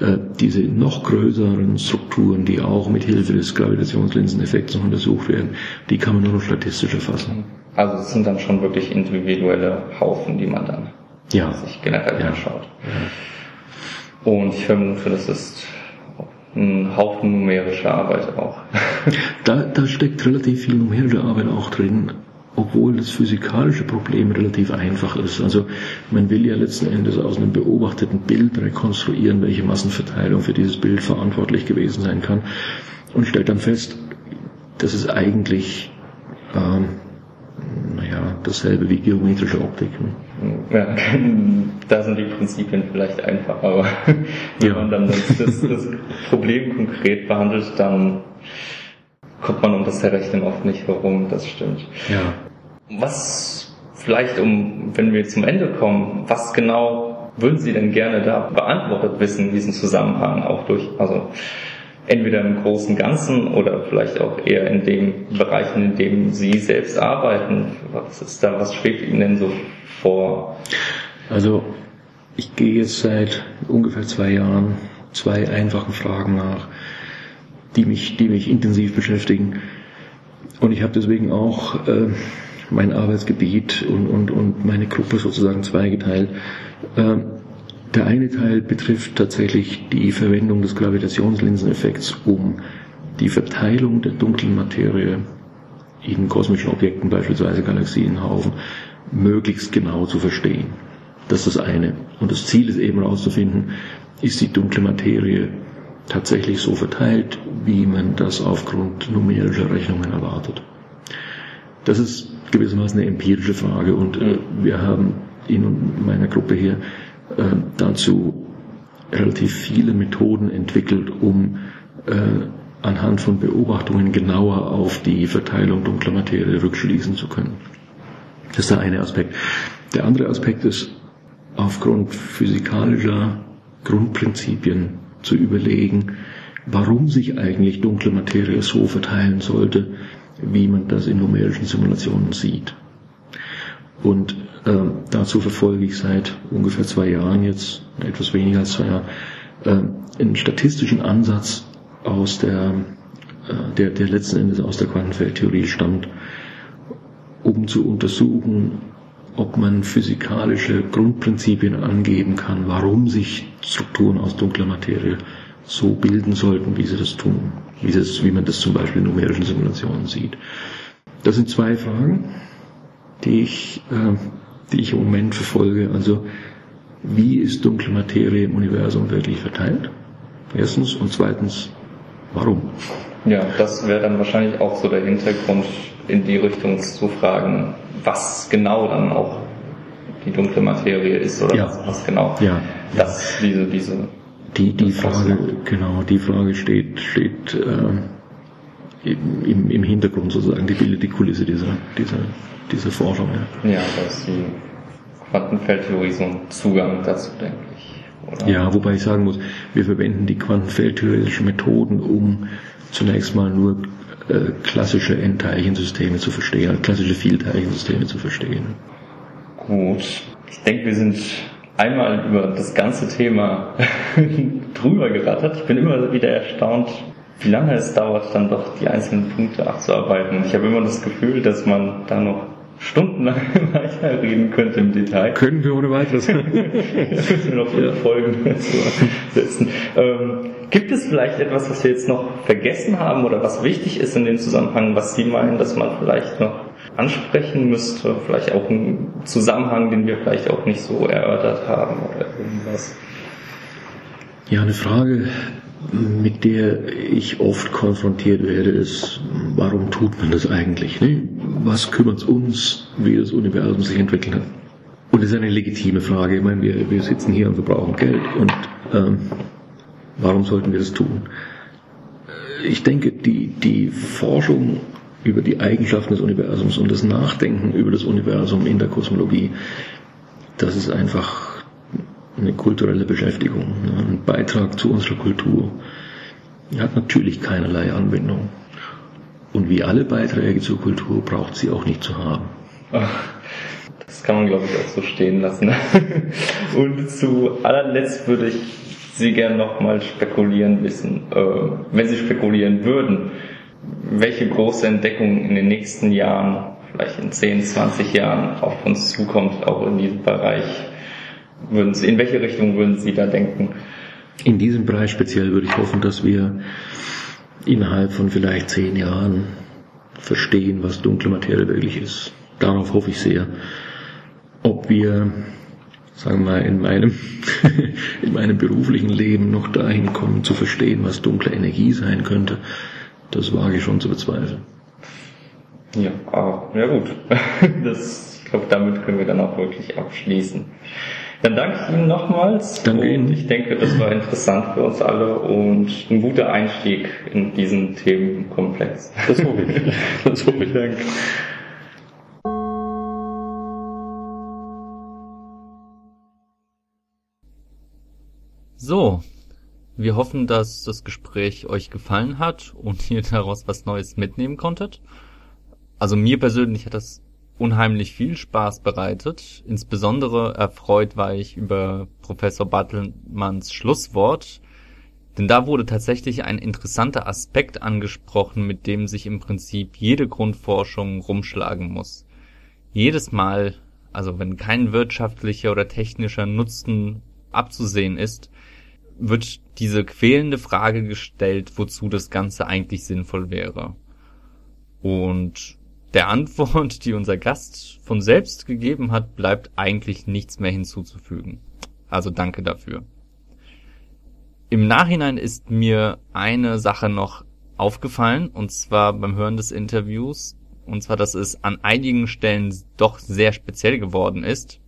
Äh, diese noch größeren Strukturen, die auch mit Hilfe des Gravitationslinseneffekts untersucht werden, die kann man nur noch statistisch erfassen. Also es sind dann schon wirklich individuelle Haufen, die man dann ja. sich generell ja. anschaut. Ja. Und ich vermute, das ist ein Haufen numerischer Arbeit auch. da, da steckt relativ viel numerische Arbeit auch drin, obwohl das physikalische Problem relativ einfach ist. Also man will ja letzten Endes aus einem beobachteten Bild rekonstruieren, welche Massenverteilung für dieses Bild verantwortlich gewesen sein kann und stellt dann fest, dass es eigentlich ähm, naja, dasselbe wie geometrische Optik. Ja, da sind die Prinzipien vielleicht einfach, aber wenn ja. man dann das, das, das, Problem konkret behandelt, dann kommt man um das Errechnen oft nicht herum, das stimmt. Ja. Was vielleicht, um, wenn wir zum Ende kommen, was genau würden Sie denn gerne da beantwortet wissen, diesen Zusammenhang auch durch, also entweder im großen Ganzen oder vielleicht auch eher in den Bereichen, in denen Sie selbst arbeiten. Was ist da, was schwebt Ihnen denn so vor? Also ich gehe jetzt seit ungefähr zwei Jahren zwei einfachen Fragen nach, die mich, die mich intensiv beschäftigen. Und ich habe deswegen auch äh, mein Arbeitsgebiet und, und, und meine Gruppe sozusagen zweigeteilt. Äh, der eine Teil betrifft tatsächlich die Verwendung des Gravitationslinseneffekts, um die Verteilung der dunklen Materie in kosmischen Objekten, beispielsweise Galaxienhaufen, möglichst genau zu verstehen. Das ist das eine. Und das Ziel ist eben herauszufinden, ist die dunkle Materie tatsächlich so verteilt, wie man das aufgrund numerischer Rechnungen erwartet. Das ist gewissermaßen eine empirische Frage und äh, wir haben in meiner Gruppe hier äh, dazu relativ viele Methoden entwickelt, um äh, anhand von Beobachtungen genauer auf die Verteilung dunkler Materie rückschließen zu können. Das ist der eine Aspekt. Der andere Aspekt ist, aufgrund physikalischer Grundprinzipien zu überlegen, warum sich eigentlich dunkle Materie so verteilen sollte, wie man das in numerischen Simulationen sieht. Und äh, dazu verfolge ich seit ungefähr zwei Jahren jetzt, etwas weniger als zwei Jahre, äh, einen statistischen Ansatz aus der, äh, der, der letzten Endes aus der Quantenfeldtheorie stammt, um zu untersuchen, ob man physikalische Grundprinzipien angeben kann, warum sich Strukturen aus dunkler Materie so bilden sollten, wie sie das tun, wie, das, wie man das zum Beispiel in numerischen Simulationen sieht. Das sind zwei Fragen, die ich äh, die ich im Moment verfolge. Also wie ist dunkle Materie im Universum wirklich verteilt? Erstens. Und zweitens, warum? Ja, das wäre dann wahrscheinlich auch so der Hintergrund, in die Richtung zu fragen, was genau dann auch die dunkle Materie ist oder ja. was, was, genau ja. das, diese, diese die, die Frage, genau, die Frage steht, steht äh, im, im Hintergrund sozusagen, die bildet die Kulisse dieser, dieser, dieser Forschung. Ja, ja da ist die Quantenfeldtheorie so ein Zugang dazu, denke ich. Oder? Ja, wobei ich sagen muss, wir verwenden die quantenfeldtheoretischen Methoden, um zunächst mal nur äh, klassische Endteilchensysteme zu verstehen, klassische Vielteilchensysteme zu verstehen. Gut. Ich denke, wir sind einmal über das ganze Thema drüber gerattert. Ich bin immer wieder erstaunt, wie lange es dauert, dann doch die einzelnen Punkte abzuarbeiten. Ich habe immer das Gefühl, dass man da noch stundenlang weiterreden könnte im Detail. Können wir ohne weiteres. das müssen wir noch ja. Folgen setzen. Ähm, gibt es vielleicht etwas, was wir jetzt noch vergessen haben oder was wichtig ist in dem Zusammenhang, was Sie meinen, dass man vielleicht noch ansprechen müsste? Vielleicht auch einen Zusammenhang, den wir vielleicht auch nicht so erörtert haben oder irgendwas? Ja, eine Frage, mit der ich oft konfrontiert werde, ist, warum tut man das eigentlich? Ne? Was kümmert es uns, wie das Universum sich entwickelt hat? Und das ist eine legitime Frage. Ich meine, wir, wir sitzen hier und wir brauchen Geld. Und ähm, warum sollten wir das tun? Ich denke, die, die Forschung über die Eigenschaften des Universums und das Nachdenken über das Universum in der Kosmologie, das ist einfach eine kulturelle Beschäftigung, ein Beitrag zu unserer Kultur. Hat natürlich keinerlei Anbindung. Und wie alle Beiträge zur Kultur braucht sie auch nicht zu haben. Das kann man, glaube ich, auch so stehen lassen. Und zu allerletzt würde ich Sie gerne nochmal spekulieren wissen, äh, wenn Sie spekulieren würden, welche große Entdeckung in den nächsten Jahren, vielleicht in 10, 20 Jahren auf uns zukommt, auch in diesem Bereich würden Sie, in welche Richtung würden Sie da denken? In diesem Bereich speziell würde ich hoffen, dass wir innerhalb von vielleicht zehn Jahren verstehen, was dunkle Materie wirklich ist. Darauf hoffe ich sehr. Ob wir, sagen wir mal, in meinem, in meinem beruflichen Leben noch dahin kommen zu verstehen, was dunkle Energie sein könnte, das wage ich schon zu bezweifeln. Ja, aber, ja gut. Das, ich glaube, damit können wir dann auch wirklich abschließen. Dann danke ich Ihnen nochmals. Danke Ihnen. Ich denke, das war interessant für uns alle und ein guter Einstieg in diesen Themenkomplex. Das hoffe ich. Das hoffe ich. Danke. So, wir hoffen, dass das Gespräch euch gefallen hat und ihr daraus was Neues mitnehmen konntet. Also mir persönlich hat das unheimlich viel Spaß bereitet. Insbesondere erfreut war ich über Professor Bartelmanns Schlusswort, denn da wurde tatsächlich ein interessanter Aspekt angesprochen, mit dem sich im Prinzip jede Grundforschung rumschlagen muss. Jedes Mal, also wenn kein wirtschaftlicher oder technischer Nutzen abzusehen ist, wird diese quälende Frage gestellt, wozu das Ganze eigentlich sinnvoll wäre. Und der Antwort, die unser Gast von selbst gegeben hat, bleibt eigentlich nichts mehr hinzuzufügen. Also danke dafür. Im Nachhinein ist mir eine Sache noch aufgefallen, und zwar beim Hören des Interviews, und zwar, dass es an einigen Stellen doch sehr speziell geworden ist.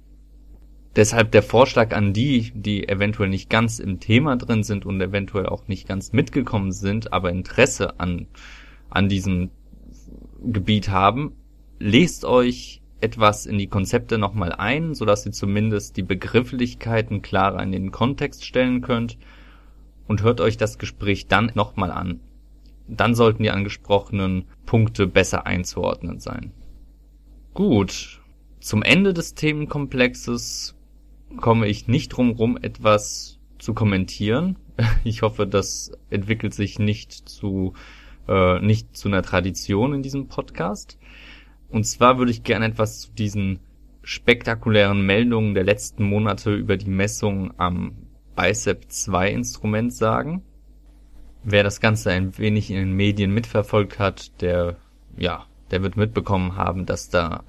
Deshalb der Vorschlag an die, die eventuell nicht ganz im Thema drin sind und eventuell auch nicht ganz mitgekommen sind, aber Interesse an, an diesem Gebiet haben, lest euch etwas in die Konzepte nochmal ein, sodass ihr zumindest die Begrifflichkeiten klarer in den Kontext stellen könnt und hört euch das Gespräch dann nochmal an. Dann sollten die angesprochenen Punkte besser einzuordnen sein. Gut, zum Ende des Themenkomplexes komme ich nicht drum rum, etwas zu kommentieren. Ich hoffe, das entwickelt sich nicht zu äh, nicht zu einer Tradition in diesem Podcast. Und zwar würde ich gerne etwas zu diesen spektakulären Meldungen der letzten Monate über die Messung am Bicep 2 Instrument sagen. Wer das Ganze ein wenig in den Medien mitverfolgt hat, der, ja, der wird mitbekommen haben, dass da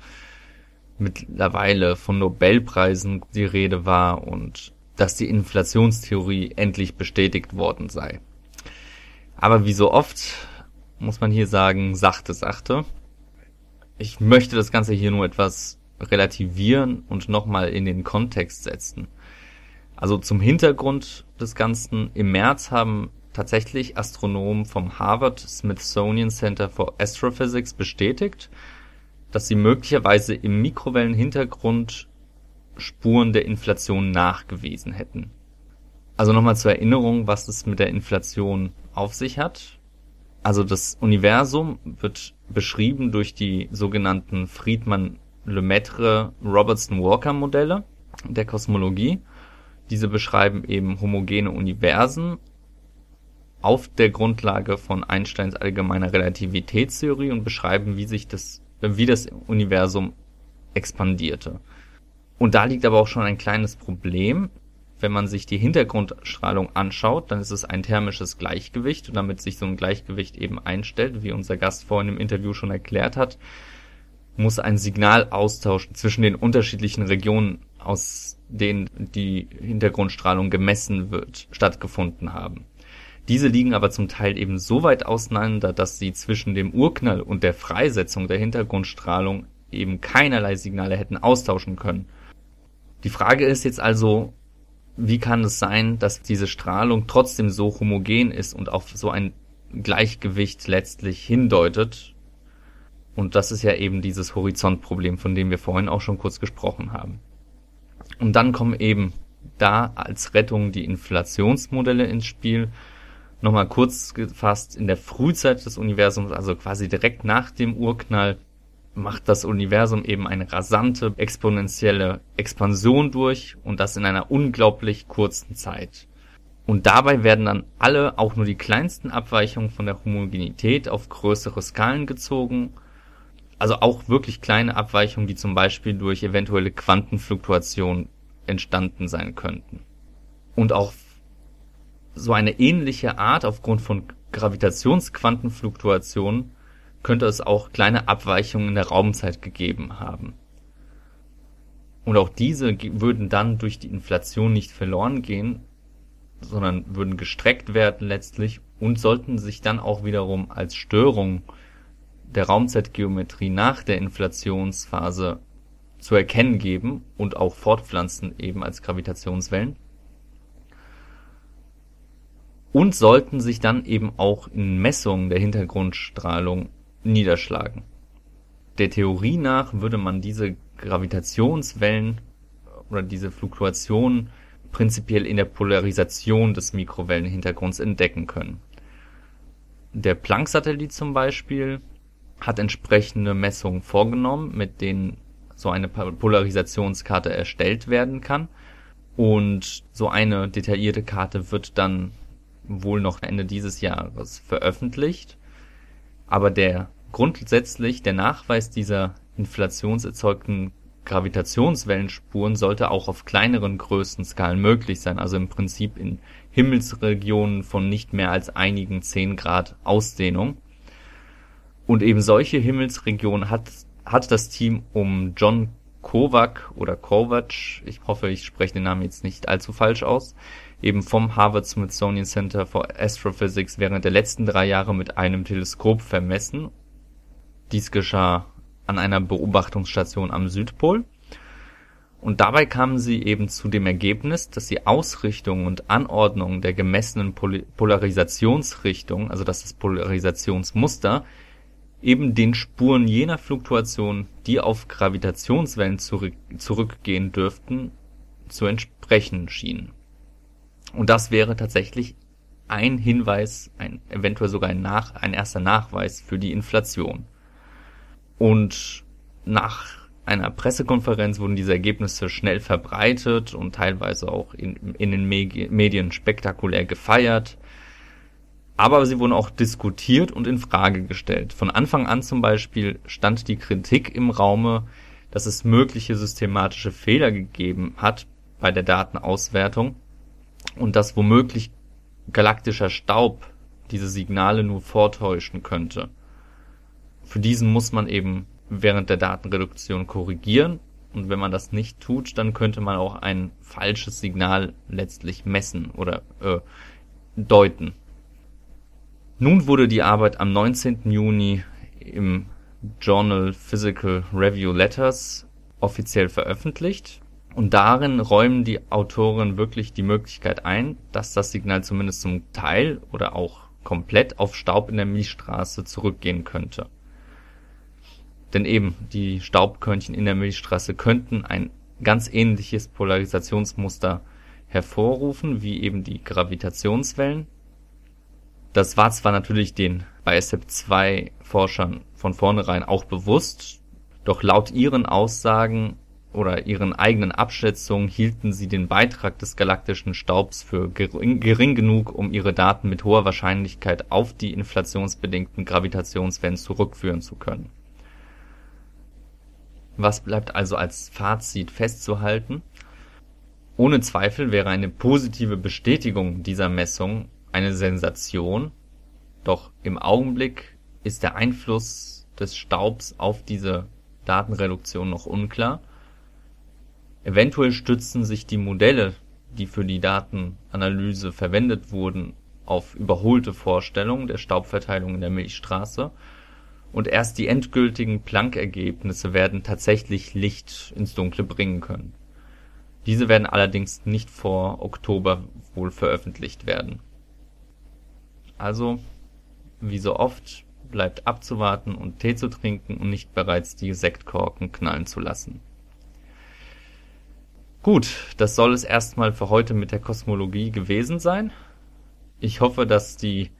mittlerweile von Nobelpreisen die Rede war und dass die Inflationstheorie endlich bestätigt worden sei. Aber wie so oft muss man hier sagen, sachte, sachte. Ich möchte das Ganze hier nur etwas relativieren und nochmal in den Kontext setzen. Also zum Hintergrund des Ganzen. Im März haben tatsächlich Astronomen vom Harvard Smithsonian Center for Astrophysics bestätigt, dass sie möglicherweise im Mikrowellenhintergrund Spuren der Inflation nachgewiesen hätten. Also nochmal zur Erinnerung, was es mit der Inflation auf sich hat. Also das Universum wird beschrieben durch die sogenannten Friedmann-Lemaitre-Robertson-Walker-Modelle der Kosmologie. Diese beschreiben eben homogene Universen auf der Grundlage von Einsteins allgemeiner Relativitätstheorie und beschreiben, wie sich das, wie das Universum expandierte. Und da liegt aber auch schon ein kleines Problem. Wenn man sich die Hintergrundstrahlung anschaut, dann ist es ein thermisches Gleichgewicht und damit sich so ein Gleichgewicht eben einstellt, wie unser Gast vorhin im Interview schon erklärt hat, muss ein Signalaustausch zwischen den unterschiedlichen Regionen, aus denen die Hintergrundstrahlung gemessen wird, stattgefunden haben. Diese liegen aber zum Teil eben so weit auseinander, dass sie zwischen dem Urknall und der Freisetzung der Hintergrundstrahlung eben keinerlei Signale hätten austauschen können. Die Frage ist jetzt also, wie kann es sein, dass diese Strahlung trotzdem so homogen ist und auf so ein Gleichgewicht letztlich hindeutet? Und das ist ja eben dieses Horizontproblem, von dem wir vorhin auch schon kurz gesprochen haben. Und dann kommen eben da als Rettung die Inflationsmodelle ins Spiel, Nochmal kurz gefasst, in der Frühzeit des Universums, also quasi direkt nach dem Urknall, macht das Universum eben eine rasante exponentielle Expansion durch und das in einer unglaublich kurzen Zeit. Und dabei werden dann alle, auch nur die kleinsten Abweichungen von der Homogenität auf größere Skalen gezogen. Also auch wirklich kleine Abweichungen, die zum Beispiel durch eventuelle Quantenfluktuationen entstanden sein könnten. Und auch so eine ähnliche Art aufgrund von Gravitationsquantenfluktuationen könnte es auch kleine Abweichungen in der Raumzeit gegeben haben. Und auch diese würden dann durch die Inflation nicht verloren gehen, sondern würden gestreckt werden letztlich und sollten sich dann auch wiederum als Störung der Raumzeitgeometrie nach der Inflationsphase zu erkennen geben und auch fortpflanzen eben als Gravitationswellen und sollten sich dann eben auch in Messungen der Hintergrundstrahlung niederschlagen. Der Theorie nach würde man diese Gravitationswellen oder diese Fluktuation prinzipiell in der Polarisation des Mikrowellenhintergrunds entdecken können. Der Planck-Satellit zum Beispiel hat entsprechende Messungen vorgenommen, mit denen so eine Polarisationskarte erstellt werden kann. Und so eine detaillierte Karte wird dann wohl noch Ende dieses Jahres veröffentlicht. Aber der grundsätzlich der Nachweis dieser inflationserzeugten Gravitationswellenspuren sollte auch auf kleineren Größenskalen möglich sein, also im Prinzip in Himmelsregionen von nicht mehr als einigen 10 Grad Ausdehnung. Und eben solche Himmelsregionen hat, hat das Team um John Kovac oder Kovac, ich hoffe, ich spreche den Namen jetzt nicht allzu falsch aus, eben vom Harvard Smithsonian Center for Astrophysics während der letzten drei Jahre mit einem Teleskop vermessen. Dies geschah an einer Beobachtungsstation am Südpol. Und dabei kamen sie eben zu dem Ergebnis, dass die Ausrichtung und Anordnung der gemessenen Pol Polarisationsrichtung, also dass das Polarisationsmuster, eben den Spuren jener Fluktuation, die auf Gravitationswellen zurück zurückgehen dürften, zu entsprechen schienen. Und das wäre tatsächlich ein Hinweis, ein, eventuell sogar ein, Nach, ein erster Nachweis für die Inflation. Und nach einer Pressekonferenz wurden diese Ergebnisse schnell verbreitet und teilweise auch in, in den Medien spektakulär gefeiert. Aber sie wurden auch diskutiert und in Frage gestellt. Von Anfang an zum Beispiel stand die Kritik im Raume, dass es mögliche systematische Fehler gegeben hat bei der Datenauswertung und dass womöglich galaktischer Staub diese Signale nur vortäuschen könnte. Für diesen muss man eben während der Datenreduktion korrigieren Und wenn man das nicht tut, dann könnte man auch ein falsches Signal letztlich messen oder äh, deuten. Nun wurde die Arbeit am 19. Juni im Journal Physical Review Letters offiziell veröffentlicht. Und darin räumen die Autoren wirklich die Möglichkeit ein, dass das Signal zumindest zum Teil oder auch komplett auf Staub in der Milchstraße zurückgehen könnte. Denn eben, die Staubkörnchen in der Milchstraße könnten ein ganz ähnliches Polarisationsmuster hervorrufen, wie eben die Gravitationswellen. Das war zwar natürlich den bei SF2 Forschern von vornherein auch bewusst, doch laut ihren Aussagen oder ihren eigenen Abschätzungen hielten sie den Beitrag des galaktischen Staubs für gering, gering genug, um ihre Daten mit hoher Wahrscheinlichkeit auf die inflationsbedingten Gravitationswellen zurückführen zu können. Was bleibt also als Fazit festzuhalten? Ohne Zweifel wäre eine positive Bestätigung dieser Messung eine Sensation, doch im Augenblick ist der Einfluss des Staubs auf diese Datenreduktion noch unklar Eventuell stützen sich die Modelle, die für die Datenanalyse verwendet wurden, auf überholte Vorstellungen der Staubverteilung in der Milchstraße, und erst die endgültigen Planck-Ergebnisse werden tatsächlich Licht ins Dunkle bringen können. Diese werden allerdings nicht vor Oktober wohl veröffentlicht werden. Also, wie so oft, bleibt abzuwarten und Tee zu trinken und nicht bereits die Sektkorken knallen zu lassen Gut, das soll es erstmal für heute mit der Kosmologie gewesen sein. Ich hoffe, dass die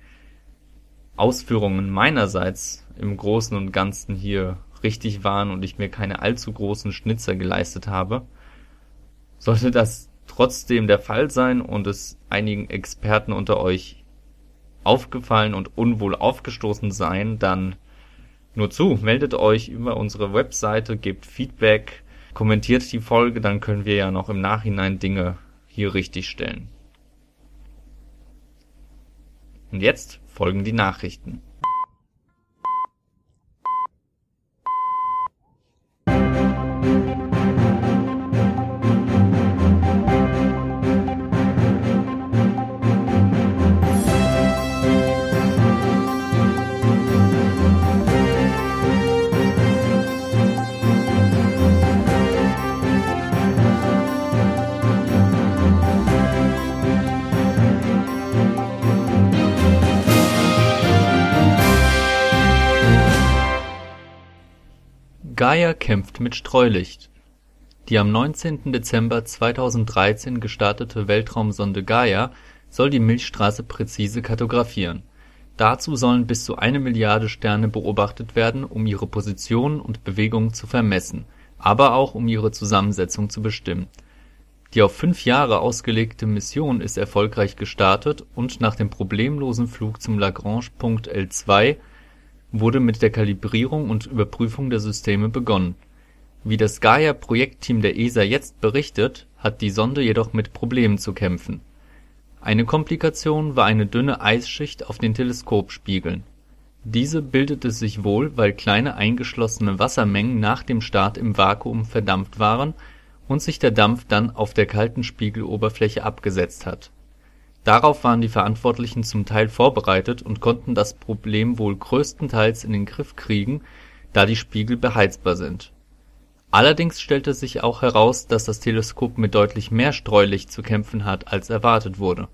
Ausführungen meinerseits im Großen und Ganzen hier richtig waren und ich mir keine allzu großen Schnitzer geleistet habe. Sollte das trotzdem der Fall sein und es einigen Experten unter euch aufgefallen und unwohl aufgestoßen sein, dann nur zu, meldet euch über unsere Webseite, gebt Feedback, kommentiert die Folge, dann können wir ja noch im Nachhinein Dinge hier richtig stellen. Und jetzt folgen die Nachrichten. Gaia kämpft mit Streulicht. Die am 19. Dezember 2013 gestartete Weltraumsonde Gaia soll die Milchstraße präzise kartografieren. Dazu sollen bis zu eine Milliarde Sterne beobachtet werden, um ihre Position und Bewegung zu vermessen, aber auch um ihre Zusammensetzung zu bestimmen. Die auf fünf Jahre ausgelegte Mission ist erfolgreich gestartet und nach dem problemlosen Flug zum Lagrange-Punkt L2 wurde mit der Kalibrierung und Überprüfung der Systeme begonnen. Wie das Gaia-Projektteam der ESA jetzt berichtet, hat die Sonde jedoch mit Problemen zu kämpfen. Eine Komplikation war eine dünne Eisschicht auf den Teleskopspiegeln. Diese bildete sich wohl, weil kleine eingeschlossene Wassermengen nach dem Start im Vakuum verdampft waren und sich der Dampf dann auf der kalten Spiegeloberfläche abgesetzt hat Darauf waren die Verantwortlichen zum Teil vorbereitet und konnten das Problem wohl größtenteils in den Griff kriegen, da die Spiegel beheizbar sind. Allerdings stellte sich auch heraus, dass das Teleskop mit deutlich mehr Streulicht zu kämpfen hat, als erwartet wurde.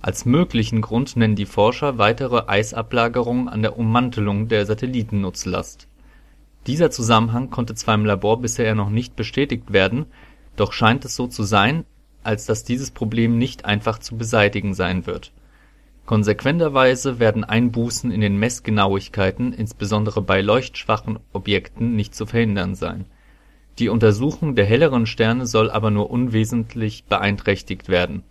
Als möglichen Grund nennen die Forscher weitere Eisablagerungen an der Ummantelung der Satellitennutzlast. Dieser Zusammenhang konnte zwar im Labor bisher noch nicht bestätigt werden, doch scheint es so zu sein als dass dieses Problem nicht einfach zu beseitigen sein wird. Konsequenterweise werden Einbußen in den Messgenauigkeiten insbesondere bei leuchtschwachen Objekten nicht zu verhindern sein. Die Untersuchung der helleren Sterne soll aber nur unwesentlich beeinträchtigt werden.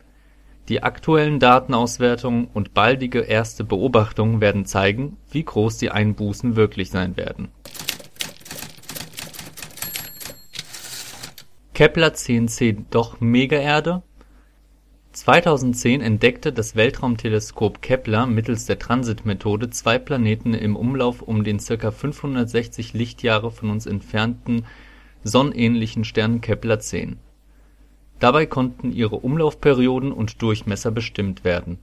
Die aktuellen Datenauswertungen und baldige erste Beobachtungen werden zeigen, wie groß die Einbußen wirklich sein werden Kepler-10c doch Megaerde? 2010 entdeckte das Weltraumteleskop Kepler mittels der Transitmethode zwei Planeten im Umlauf um den ca. 560 Lichtjahre von uns entfernten sonnenähnlichen Stern Kepler-10. Dabei konnten ihre Umlaufperioden und Durchmesser bestimmt werden.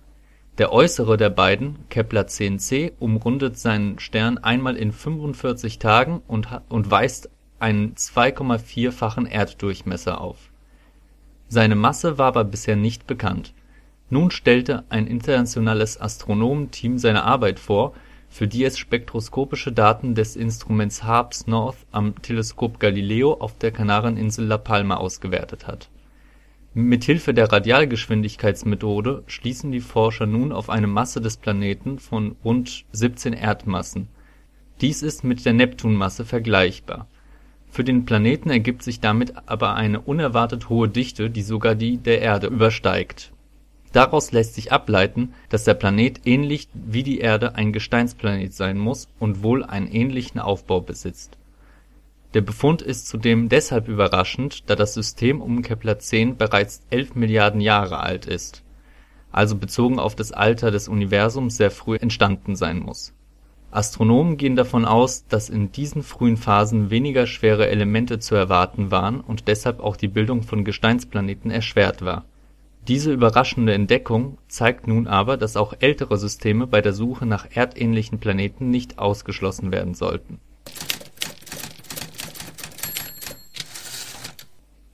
Der äußere der beiden, Kepler-10c, umrundet seinen Stern einmal in 45 Tagen und weist einen 2,4-fachen Erddurchmesser auf. Seine Masse war aber bisher nicht bekannt. Nun stellte ein internationales Astronomenteam seine Arbeit vor, für die es spektroskopische Daten des Instruments HARPS North am Teleskop Galileo auf der Kanareninsel La Palma ausgewertet hat. Mithilfe der Radialgeschwindigkeitsmethode schließen die Forscher nun auf eine Masse des Planeten von rund 17 Erdmassen. Dies ist mit der Neptunmasse vergleichbar. Für den Planeten ergibt sich damit aber eine unerwartet hohe Dichte, die sogar die der Erde übersteigt Daraus lässt sich ableiten, dass der Planet ähnlich wie die Erde ein Gesteinsplanet sein muss und wohl einen ähnlichen Aufbau besitzt. Der Befund ist zudem deshalb überraschend, da das System um Kepler-10 bereits 11 Milliarden Jahre alt ist, also bezogen auf das Alter des Universums sehr früh entstanden sein muss. Astronomen gehen davon aus, dass in diesen frühen Phasen weniger schwere Elemente zu erwarten waren und deshalb auch die Bildung von Gesteinsplaneten erschwert war diese überraschende Entdeckung zeigt nun aber, dass auch ältere Systeme bei der Suche nach erdähnlichen Planeten nicht ausgeschlossen werden sollten.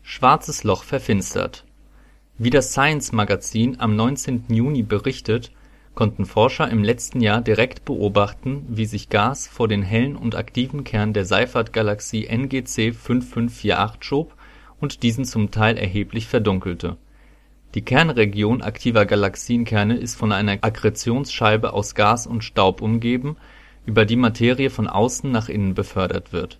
Schwarzes Loch verfinstert Wie das Science-Magazin am 19. Juni berichtet, konnten Forscher im letzten Jahr direkt beobachten, wie sich Gas vor den hellen und aktiven Kern der Seyfert-Galaxie NGC 5548 schob und diesen zum Teil erheblich verdunkelte die Kernregion aktiver Galaxienkerne ist von einer Akkretionsscheibe aus Gas und Staub umgeben, über die Materie von außen nach innen befördert wird.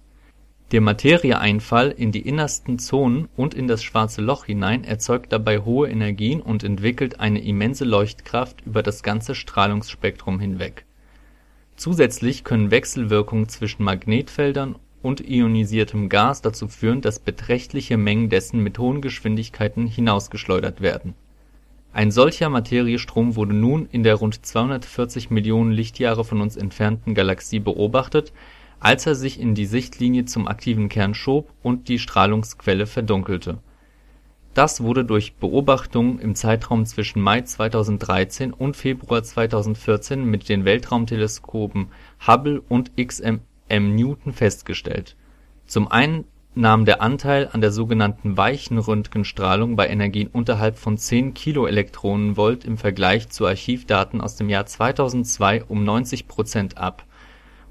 Der Materieeinfall in die innersten Zonen und in das Schwarze Loch hinein erzeugt dabei hohe Energien und entwickelt eine immense Leuchtkraft über das ganze Strahlungsspektrum hinweg. Zusätzlich können Wechselwirkungen zwischen Magnetfeldern und ionisiertem Gas dazu führen, dass beträchtliche Mengen dessen mit hohen Geschwindigkeiten hinausgeschleudert werden. Ein solcher Materiestrom wurde nun in der rund 240 Millionen Lichtjahre von uns entfernten Galaxie beobachtet, als er sich in die Sichtlinie zum aktiven Kern schob und die Strahlungsquelle verdunkelte. Das wurde durch Beobachtungen im Zeitraum zwischen Mai 2013 und Februar 2014 mit den Weltraumteleskopen Hubble und XM M. Newton festgestellt. Zum einen nahm der Anteil an der sogenannten weichen Röntgenstrahlung bei Energien unterhalb von 10 kV im Vergleich zu Archivdaten aus dem Jahr 2002 um 90 Prozent ab,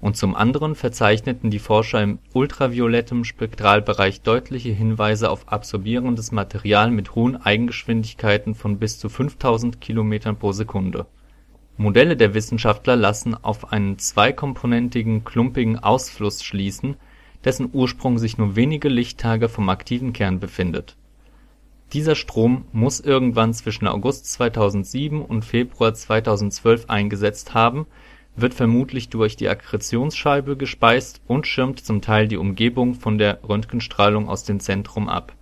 und zum anderen verzeichneten die Forscher im ultraviolettem Spektralbereich deutliche Hinweise auf absorbierendes Material mit hohen Eigengeschwindigkeiten von bis zu 5000 km pro Sekunde Modelle der Wissenschaftler lassen auf einen zweikomponentigen klumpigen Ausfluss schließen, dessen Ursprung sich nur wenige Lichttage vom aktiven Kern befindet. Dieser Strom muss irgendwann zwischen August 2007 und Februar 2012 eingesetzt haben, wird vermutlich durch die Akkretionsscheibe gespeist und schirmt zum Teil die Umgebung von der Röntgenstrahlung aus dem Zentrum ab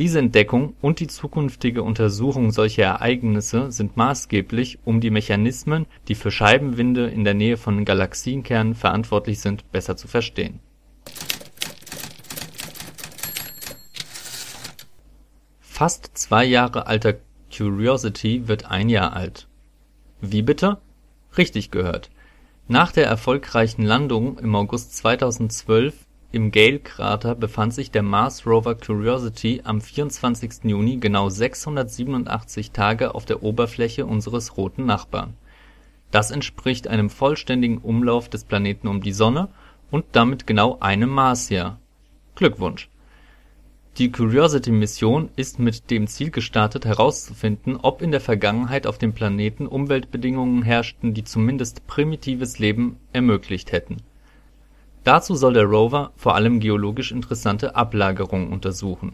diese Entdeckung und die zukünftige Untersuchung solcher Ereignisse sind maßgeblich, um die Mechanismen, die für Scheibenwinde in der Nähe von Galaxienkernen verantwortlich sind, besser zu verstehen. Fast zwei Jahre alter Curiosity wird ein Jahr alt. Wie bitte? Richtig gehört. Nach der erfolgreichen Landung im August 2012 im Gale-Krater befand sich der Mars-Rover Curiosity am 24. Juni genau 687 Tage auf der Oberfläche unseres roten Nachbarn. Das entspricht einem vollständigen Umlauf des Planeten um die Sonne und damit genau einem Marsjahr. Glückwunsch! Die Curiosity-Mission ist mit dem Ziel gestartet herauszufinden, ob in der Vergangenheit auf dem Planeten Umweltbedingungen herrschten, die zumindest primitives Leben ermöglicht hätten Dazu soll der Rover vor allem geologisch interessante Ablagerungen untersuchen.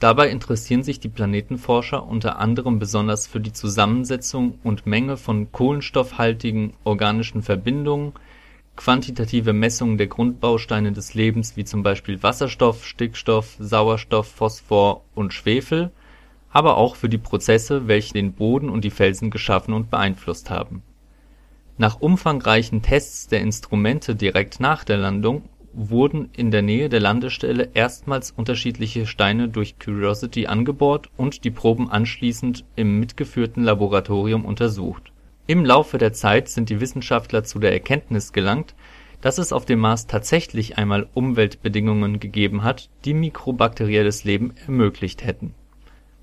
Dabei interessieren sich die Planetenforscher unter anderem besonders für die Zusammensetzung und Menge von kohlenstoffhaltigen organischen Verbindungen, quantitative Messungen der Grundbausteine des Lebens wie zum Beispiel Wasserstoff, Stickstoff, Sauerstoff, Phosphor und Schwefel, aber auch für die Prozesse, welche den Boden und die Felsen geschaffen und beeinflusst haben nach umfangreichen Tests der Instrumente direkt nach der Landung wurden in der Nähe der Landestelle erstmals unterschiedliche Steine durch Curiosity angebohrt und die Proben anschließend im mitgeführten Laboratorium untersucht. Im Laufe der Zeit sind die Wissenschaftler zu der Erkenntnis gelangt, dass es auf dem Mars tatsächlich einmal Umweltbedingungen gegeben hat, die mikrobakterielles Leben ermöglicht hätten.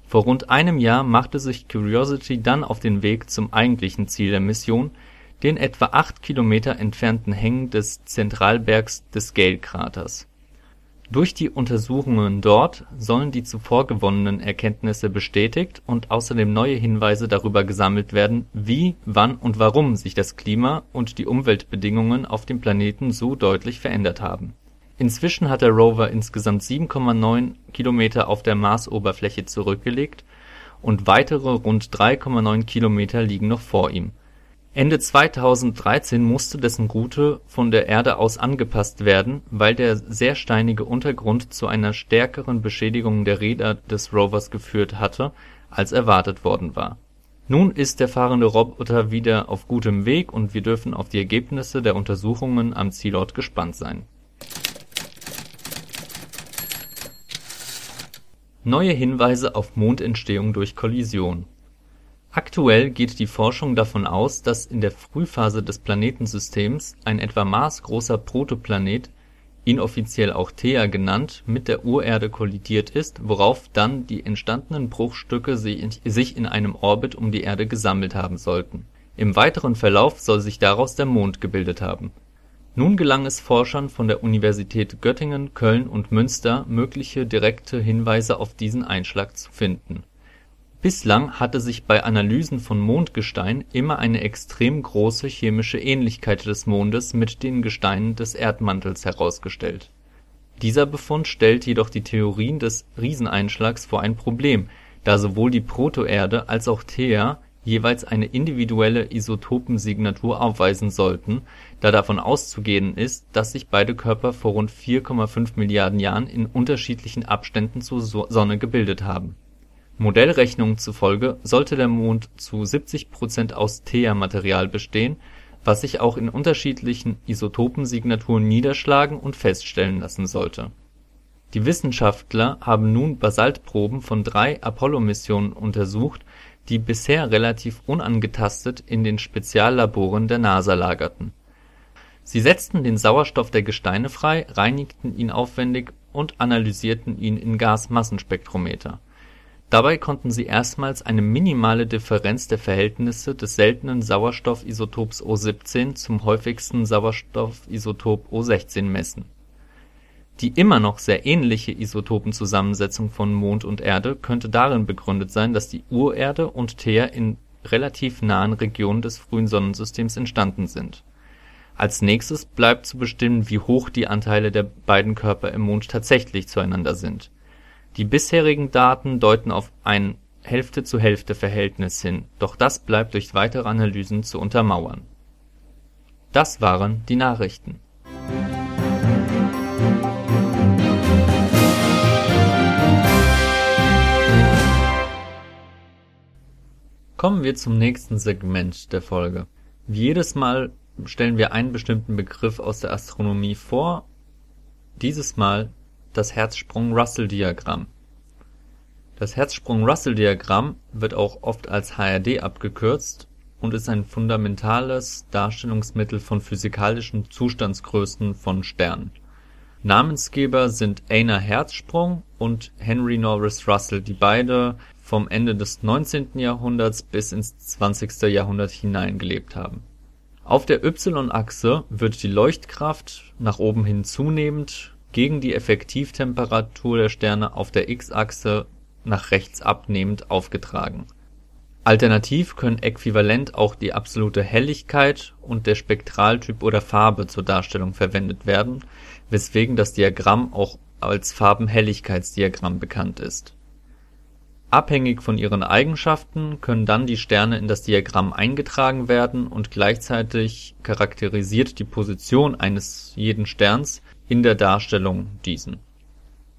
Vor rund einem Jahr machte sich Curiosity dann auf den Weg zum eigentlichen Ziel der Mission den etwa acht Kilometer entfernten Hängen des Zentralbergs des Gale-Kraters. Durch die Untersuchungen dort sollen die zuvor gewonnenen Erkenntnisse bestätigt und außerdem neue Hinweise darüber gesammelt werden, wie, wann und warum sich das Klima und die Umweltbedingungen auf dem Planeten so deutlich verändert haben. Inzwischen hat der Rover insgesamt 7,9 Kilometer auf der Marsoberfläche zurückgelegt und weitere rund 3,9 Kilometer liegen noch vor ihm Ende 2013 musste dessen Route von der Erde aus angepasst werden, weil der sehr steinige Untergrund zu einer stärkeren Beschädigung der Räder des Rovers geführt hatte, als erwartet worden war. Nun ist der fahrende Roboter wieder auf gutem Weg und wir dürfen auf die Ergebnisse der Untersuchungen am Zielort gespannt sein. Neue Hinweise auf Mondentstehung durch Kollision Aktuell geht die Forschung davon aus, dass in der Frühphase des Planetensystems ein etwa marsgroßer Protoplanet (inoffiziell auch Theia genannt) mit der Urerde kollidiert ist, worauf dann die entstandenen Bruchstücke sich in einem Orbit um die Erde gesammelt haben sollten. Im weiteren Verlauf soll sich daraus der Mond gebildet haben. Nun gelang es Forschern von der Universität Göttingen, Köln und Münster mögliche direkte Hinweise auf diesen Einschlag zu finden Bislang hatte sich bei Analysen von Mondgestein immer eine extrem große chemische Ähnlichkeit des Mondes mit den Gesteinen des Erdmantels herausgestellt. Dieser Befund stellt jedoch die Theorien des Rieseneinschlags vor ein Problem, da sowohl die Protoerde als auch Theia jeweils eine individuelle Isotopensignatur aufweisen sollten, da davon auszugehen ist, dass sich beide Körper vor rund 4,5 Milliarden Jahren in unterschiedlichen Abständen zur Sonne gebildet haben Modellrechnungen zufolge sollte der Mond zu 70 Prozent aus Theia-Material bestehen, was sich auch in unterschiedlichen Isotopensignaturen niederschlagen und feststellen lassen sollte. Die Wissenschaftler haben nun Basaltproben von drei Apollo-Missionen untersucht, die bisher relativ unangetastet in den Speziallaboren der NASA lagerten. Sie setzten den Sauerstoff der Gesteine frei, reinigten ihn aufwendig und analysierten ihn in Gasmassenspektrometer Dabei konnten sie erstmals eine minimale Differenz der Verhältnisse des seltenen Sauerstoffisotops O17 zum häufigsten Sauerstoffisotop O16 messen. Die immer noch sehr ähnliche Isotopenzusammensetzung von Mond und Erde könnte darin begründet sein, dass die Urerde und Theia in relativ nahen Regionen des frühen Sonnensystems entstanden sind. Als nächstes bleibt zu bestimmen, wie hoch die Anteile der beiden Körper im Mond tatsächlich zueinander sind die bisherigen Daten deuten auf ein Hälfte-zu-Hälfte-Verhältnis hin, doch das bleibt durch weitere Analysen zu untermauern. Das waren die Nachrichten. Kommen wir zum nächsten Segment der Folge. Wie jedes Mal stellen wir einen bestimmten Begriff aus der Astronomie vor. Dieses Mal das Herzsprung-Russell-Diagramm. Das Herzsprung-Russell-Diagramm wird auch oft als HRD abgekürzt und ist ein fundamentales Darstellungsmittel von physikalischen Zustandsgrößen von Sternen. Namensgeber sind Einar Herzsprung und Henry Norris Russell, die beide vom Ende des 19. Jahrhunderts bis ins 20. Jahrhundert hinein gelebt haben. Auf der y-Achse wird die Leuchtkraft nach oben hin zunehmend gegen die Effektivtemperatur der Sterne auf der x-Achse nach rechts abnehmend aufgetragen. Alternativ können äquivalent auch die absolute Helligkeit und der Spektraltyp oder Farbe zur Darstellung verwendet werden, weswegen das Diagramm auch als Farbenhelligkeitsdiagramm bekannt ist. Abhängig von ihren Eigenschaften können dann die Sterne in das Diagramm eingetragen werden und gleichzeitig charakterisiert die Position eines jeden Sterns in der Darstellung diesen.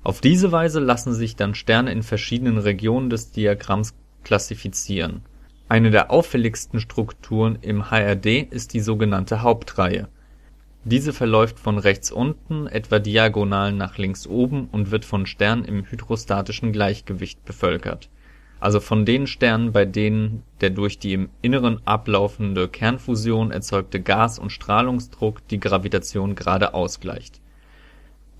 Auf diese Weise lassen sich dann Sterne in verschiedenen Regionen des Diagramms klassifizieren. Eine der auffälligsten Strukturen im HRD ist die sogenannte Hauptreihe. Diese verläuft von rechts unten etwa diagonal nach links oben und wird von Sternen im hydrostatischen Gleichgewicht bevölkert, also von den Sternen, bei denen der durch die im Inneren ablaufende Kernfusion erzeugte Gas und Strahlungsdruck die Gravitation gerade ausgleicht.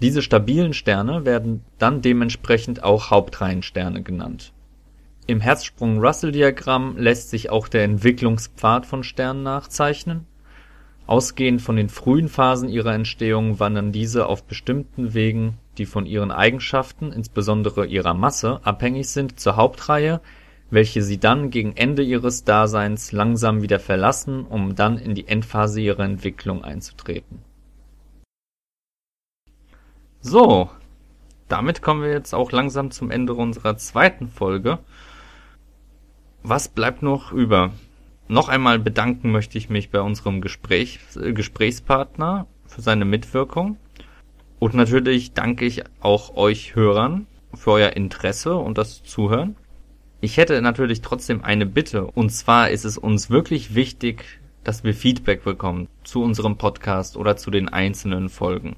Diese stabilen Sterne werden dann dementsprechend auch Hauptreihensterne genannt. Im Hertzsprung-Russell-Diagramm lässt sich auch der Entwicklungspfad von Sternen nachzeichnen Ausgehend von den frühen Phasen ihrer Entstehung wandern diese auf bestimmten Wegen, die von ihren Eigenschaften, insbesondere ihrer Masse, abhängig sind, zur Hauptreihe, welche sie dann gegen Ende ihres Daseins langsam wieder verlassen, um dann in die Endphase ihrer Entwicklung einzutreten. So, damit kommen wir jetzt auch langsam zum Ende unserer zweiten Folge. Was bleibt noch über? Noch einmal bedanken möchte ich mich bei unserem Gespräch, äh, Gesprächspartner für seine Mitwirkung. Und natürlich danke ich auch euch Hörern für euer Interesse und das Zuhören. Ich hätte natürlich trotzdem eine Bitte. Und zwar ist es uns wirklich wichtig, dass wir Feedback bekommen zu unserem Podcast oder zu den einzelnen Folgen.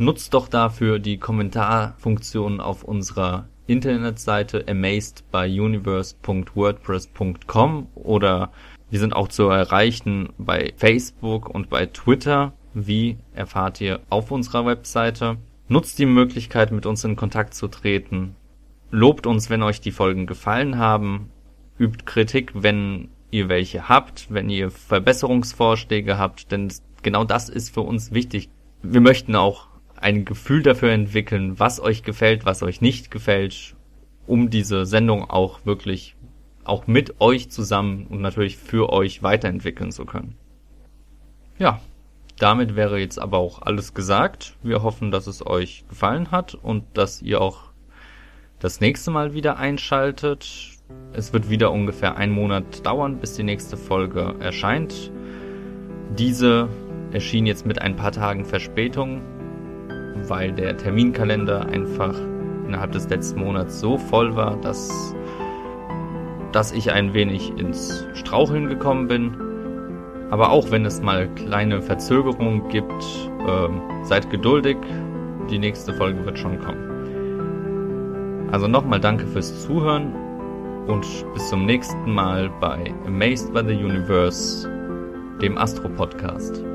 Nutzt doch dafür die Kommentarfunktion auf unserer Internetseite amazedbyuniverse.wordpress.com oder wir sind auch zu erreichen bei Facebook und bei Twitter. Wie erfahrt ihr auf unserer Webseite? Nutzt die Möglichkeit, mit uns in Kontakt zu treten. Lobt uns, wenn euch die Folgen gefallen haben. Übt Kritik, wenn ihr welche habt, wenn ihr Verbesserungsvorschläge habt, denn genau das ist für uns wichtig. Wir möchten auch ein Gefühl dafür entwickeln, was euch gefällt, was euch nicht gefällt, um diese Sendung auch wirklich auch mit euch zusammen und natürlich für euch weiterentwickeln zu können. Ja, damit wäre jetzt aber auch alles gesagt. Wir hoffen, dass es euch gefallen hat und dass ihr auch das nächste Mal wieder einschaltet. Es wird wieder ungefähr einen Monat dauern, bis die nächste Folge erscheint. Diese erschien jetzt mit ein paar Tagen Verspätung, weil der Terminkalender einfach innerhalb des letzten Monats so voll war, dass dass ich ein wenig ins Straucheln gekommen bin. Aber auch wenn es mal kleine Verzögerungen gibt, äh, seid geduldig. Die nächste Folge wird schon kommen. Also nochmal danke fürs Zuhören und bis zum nächsten Mal bei Amazed by the Universe, dem Astro-Podcast.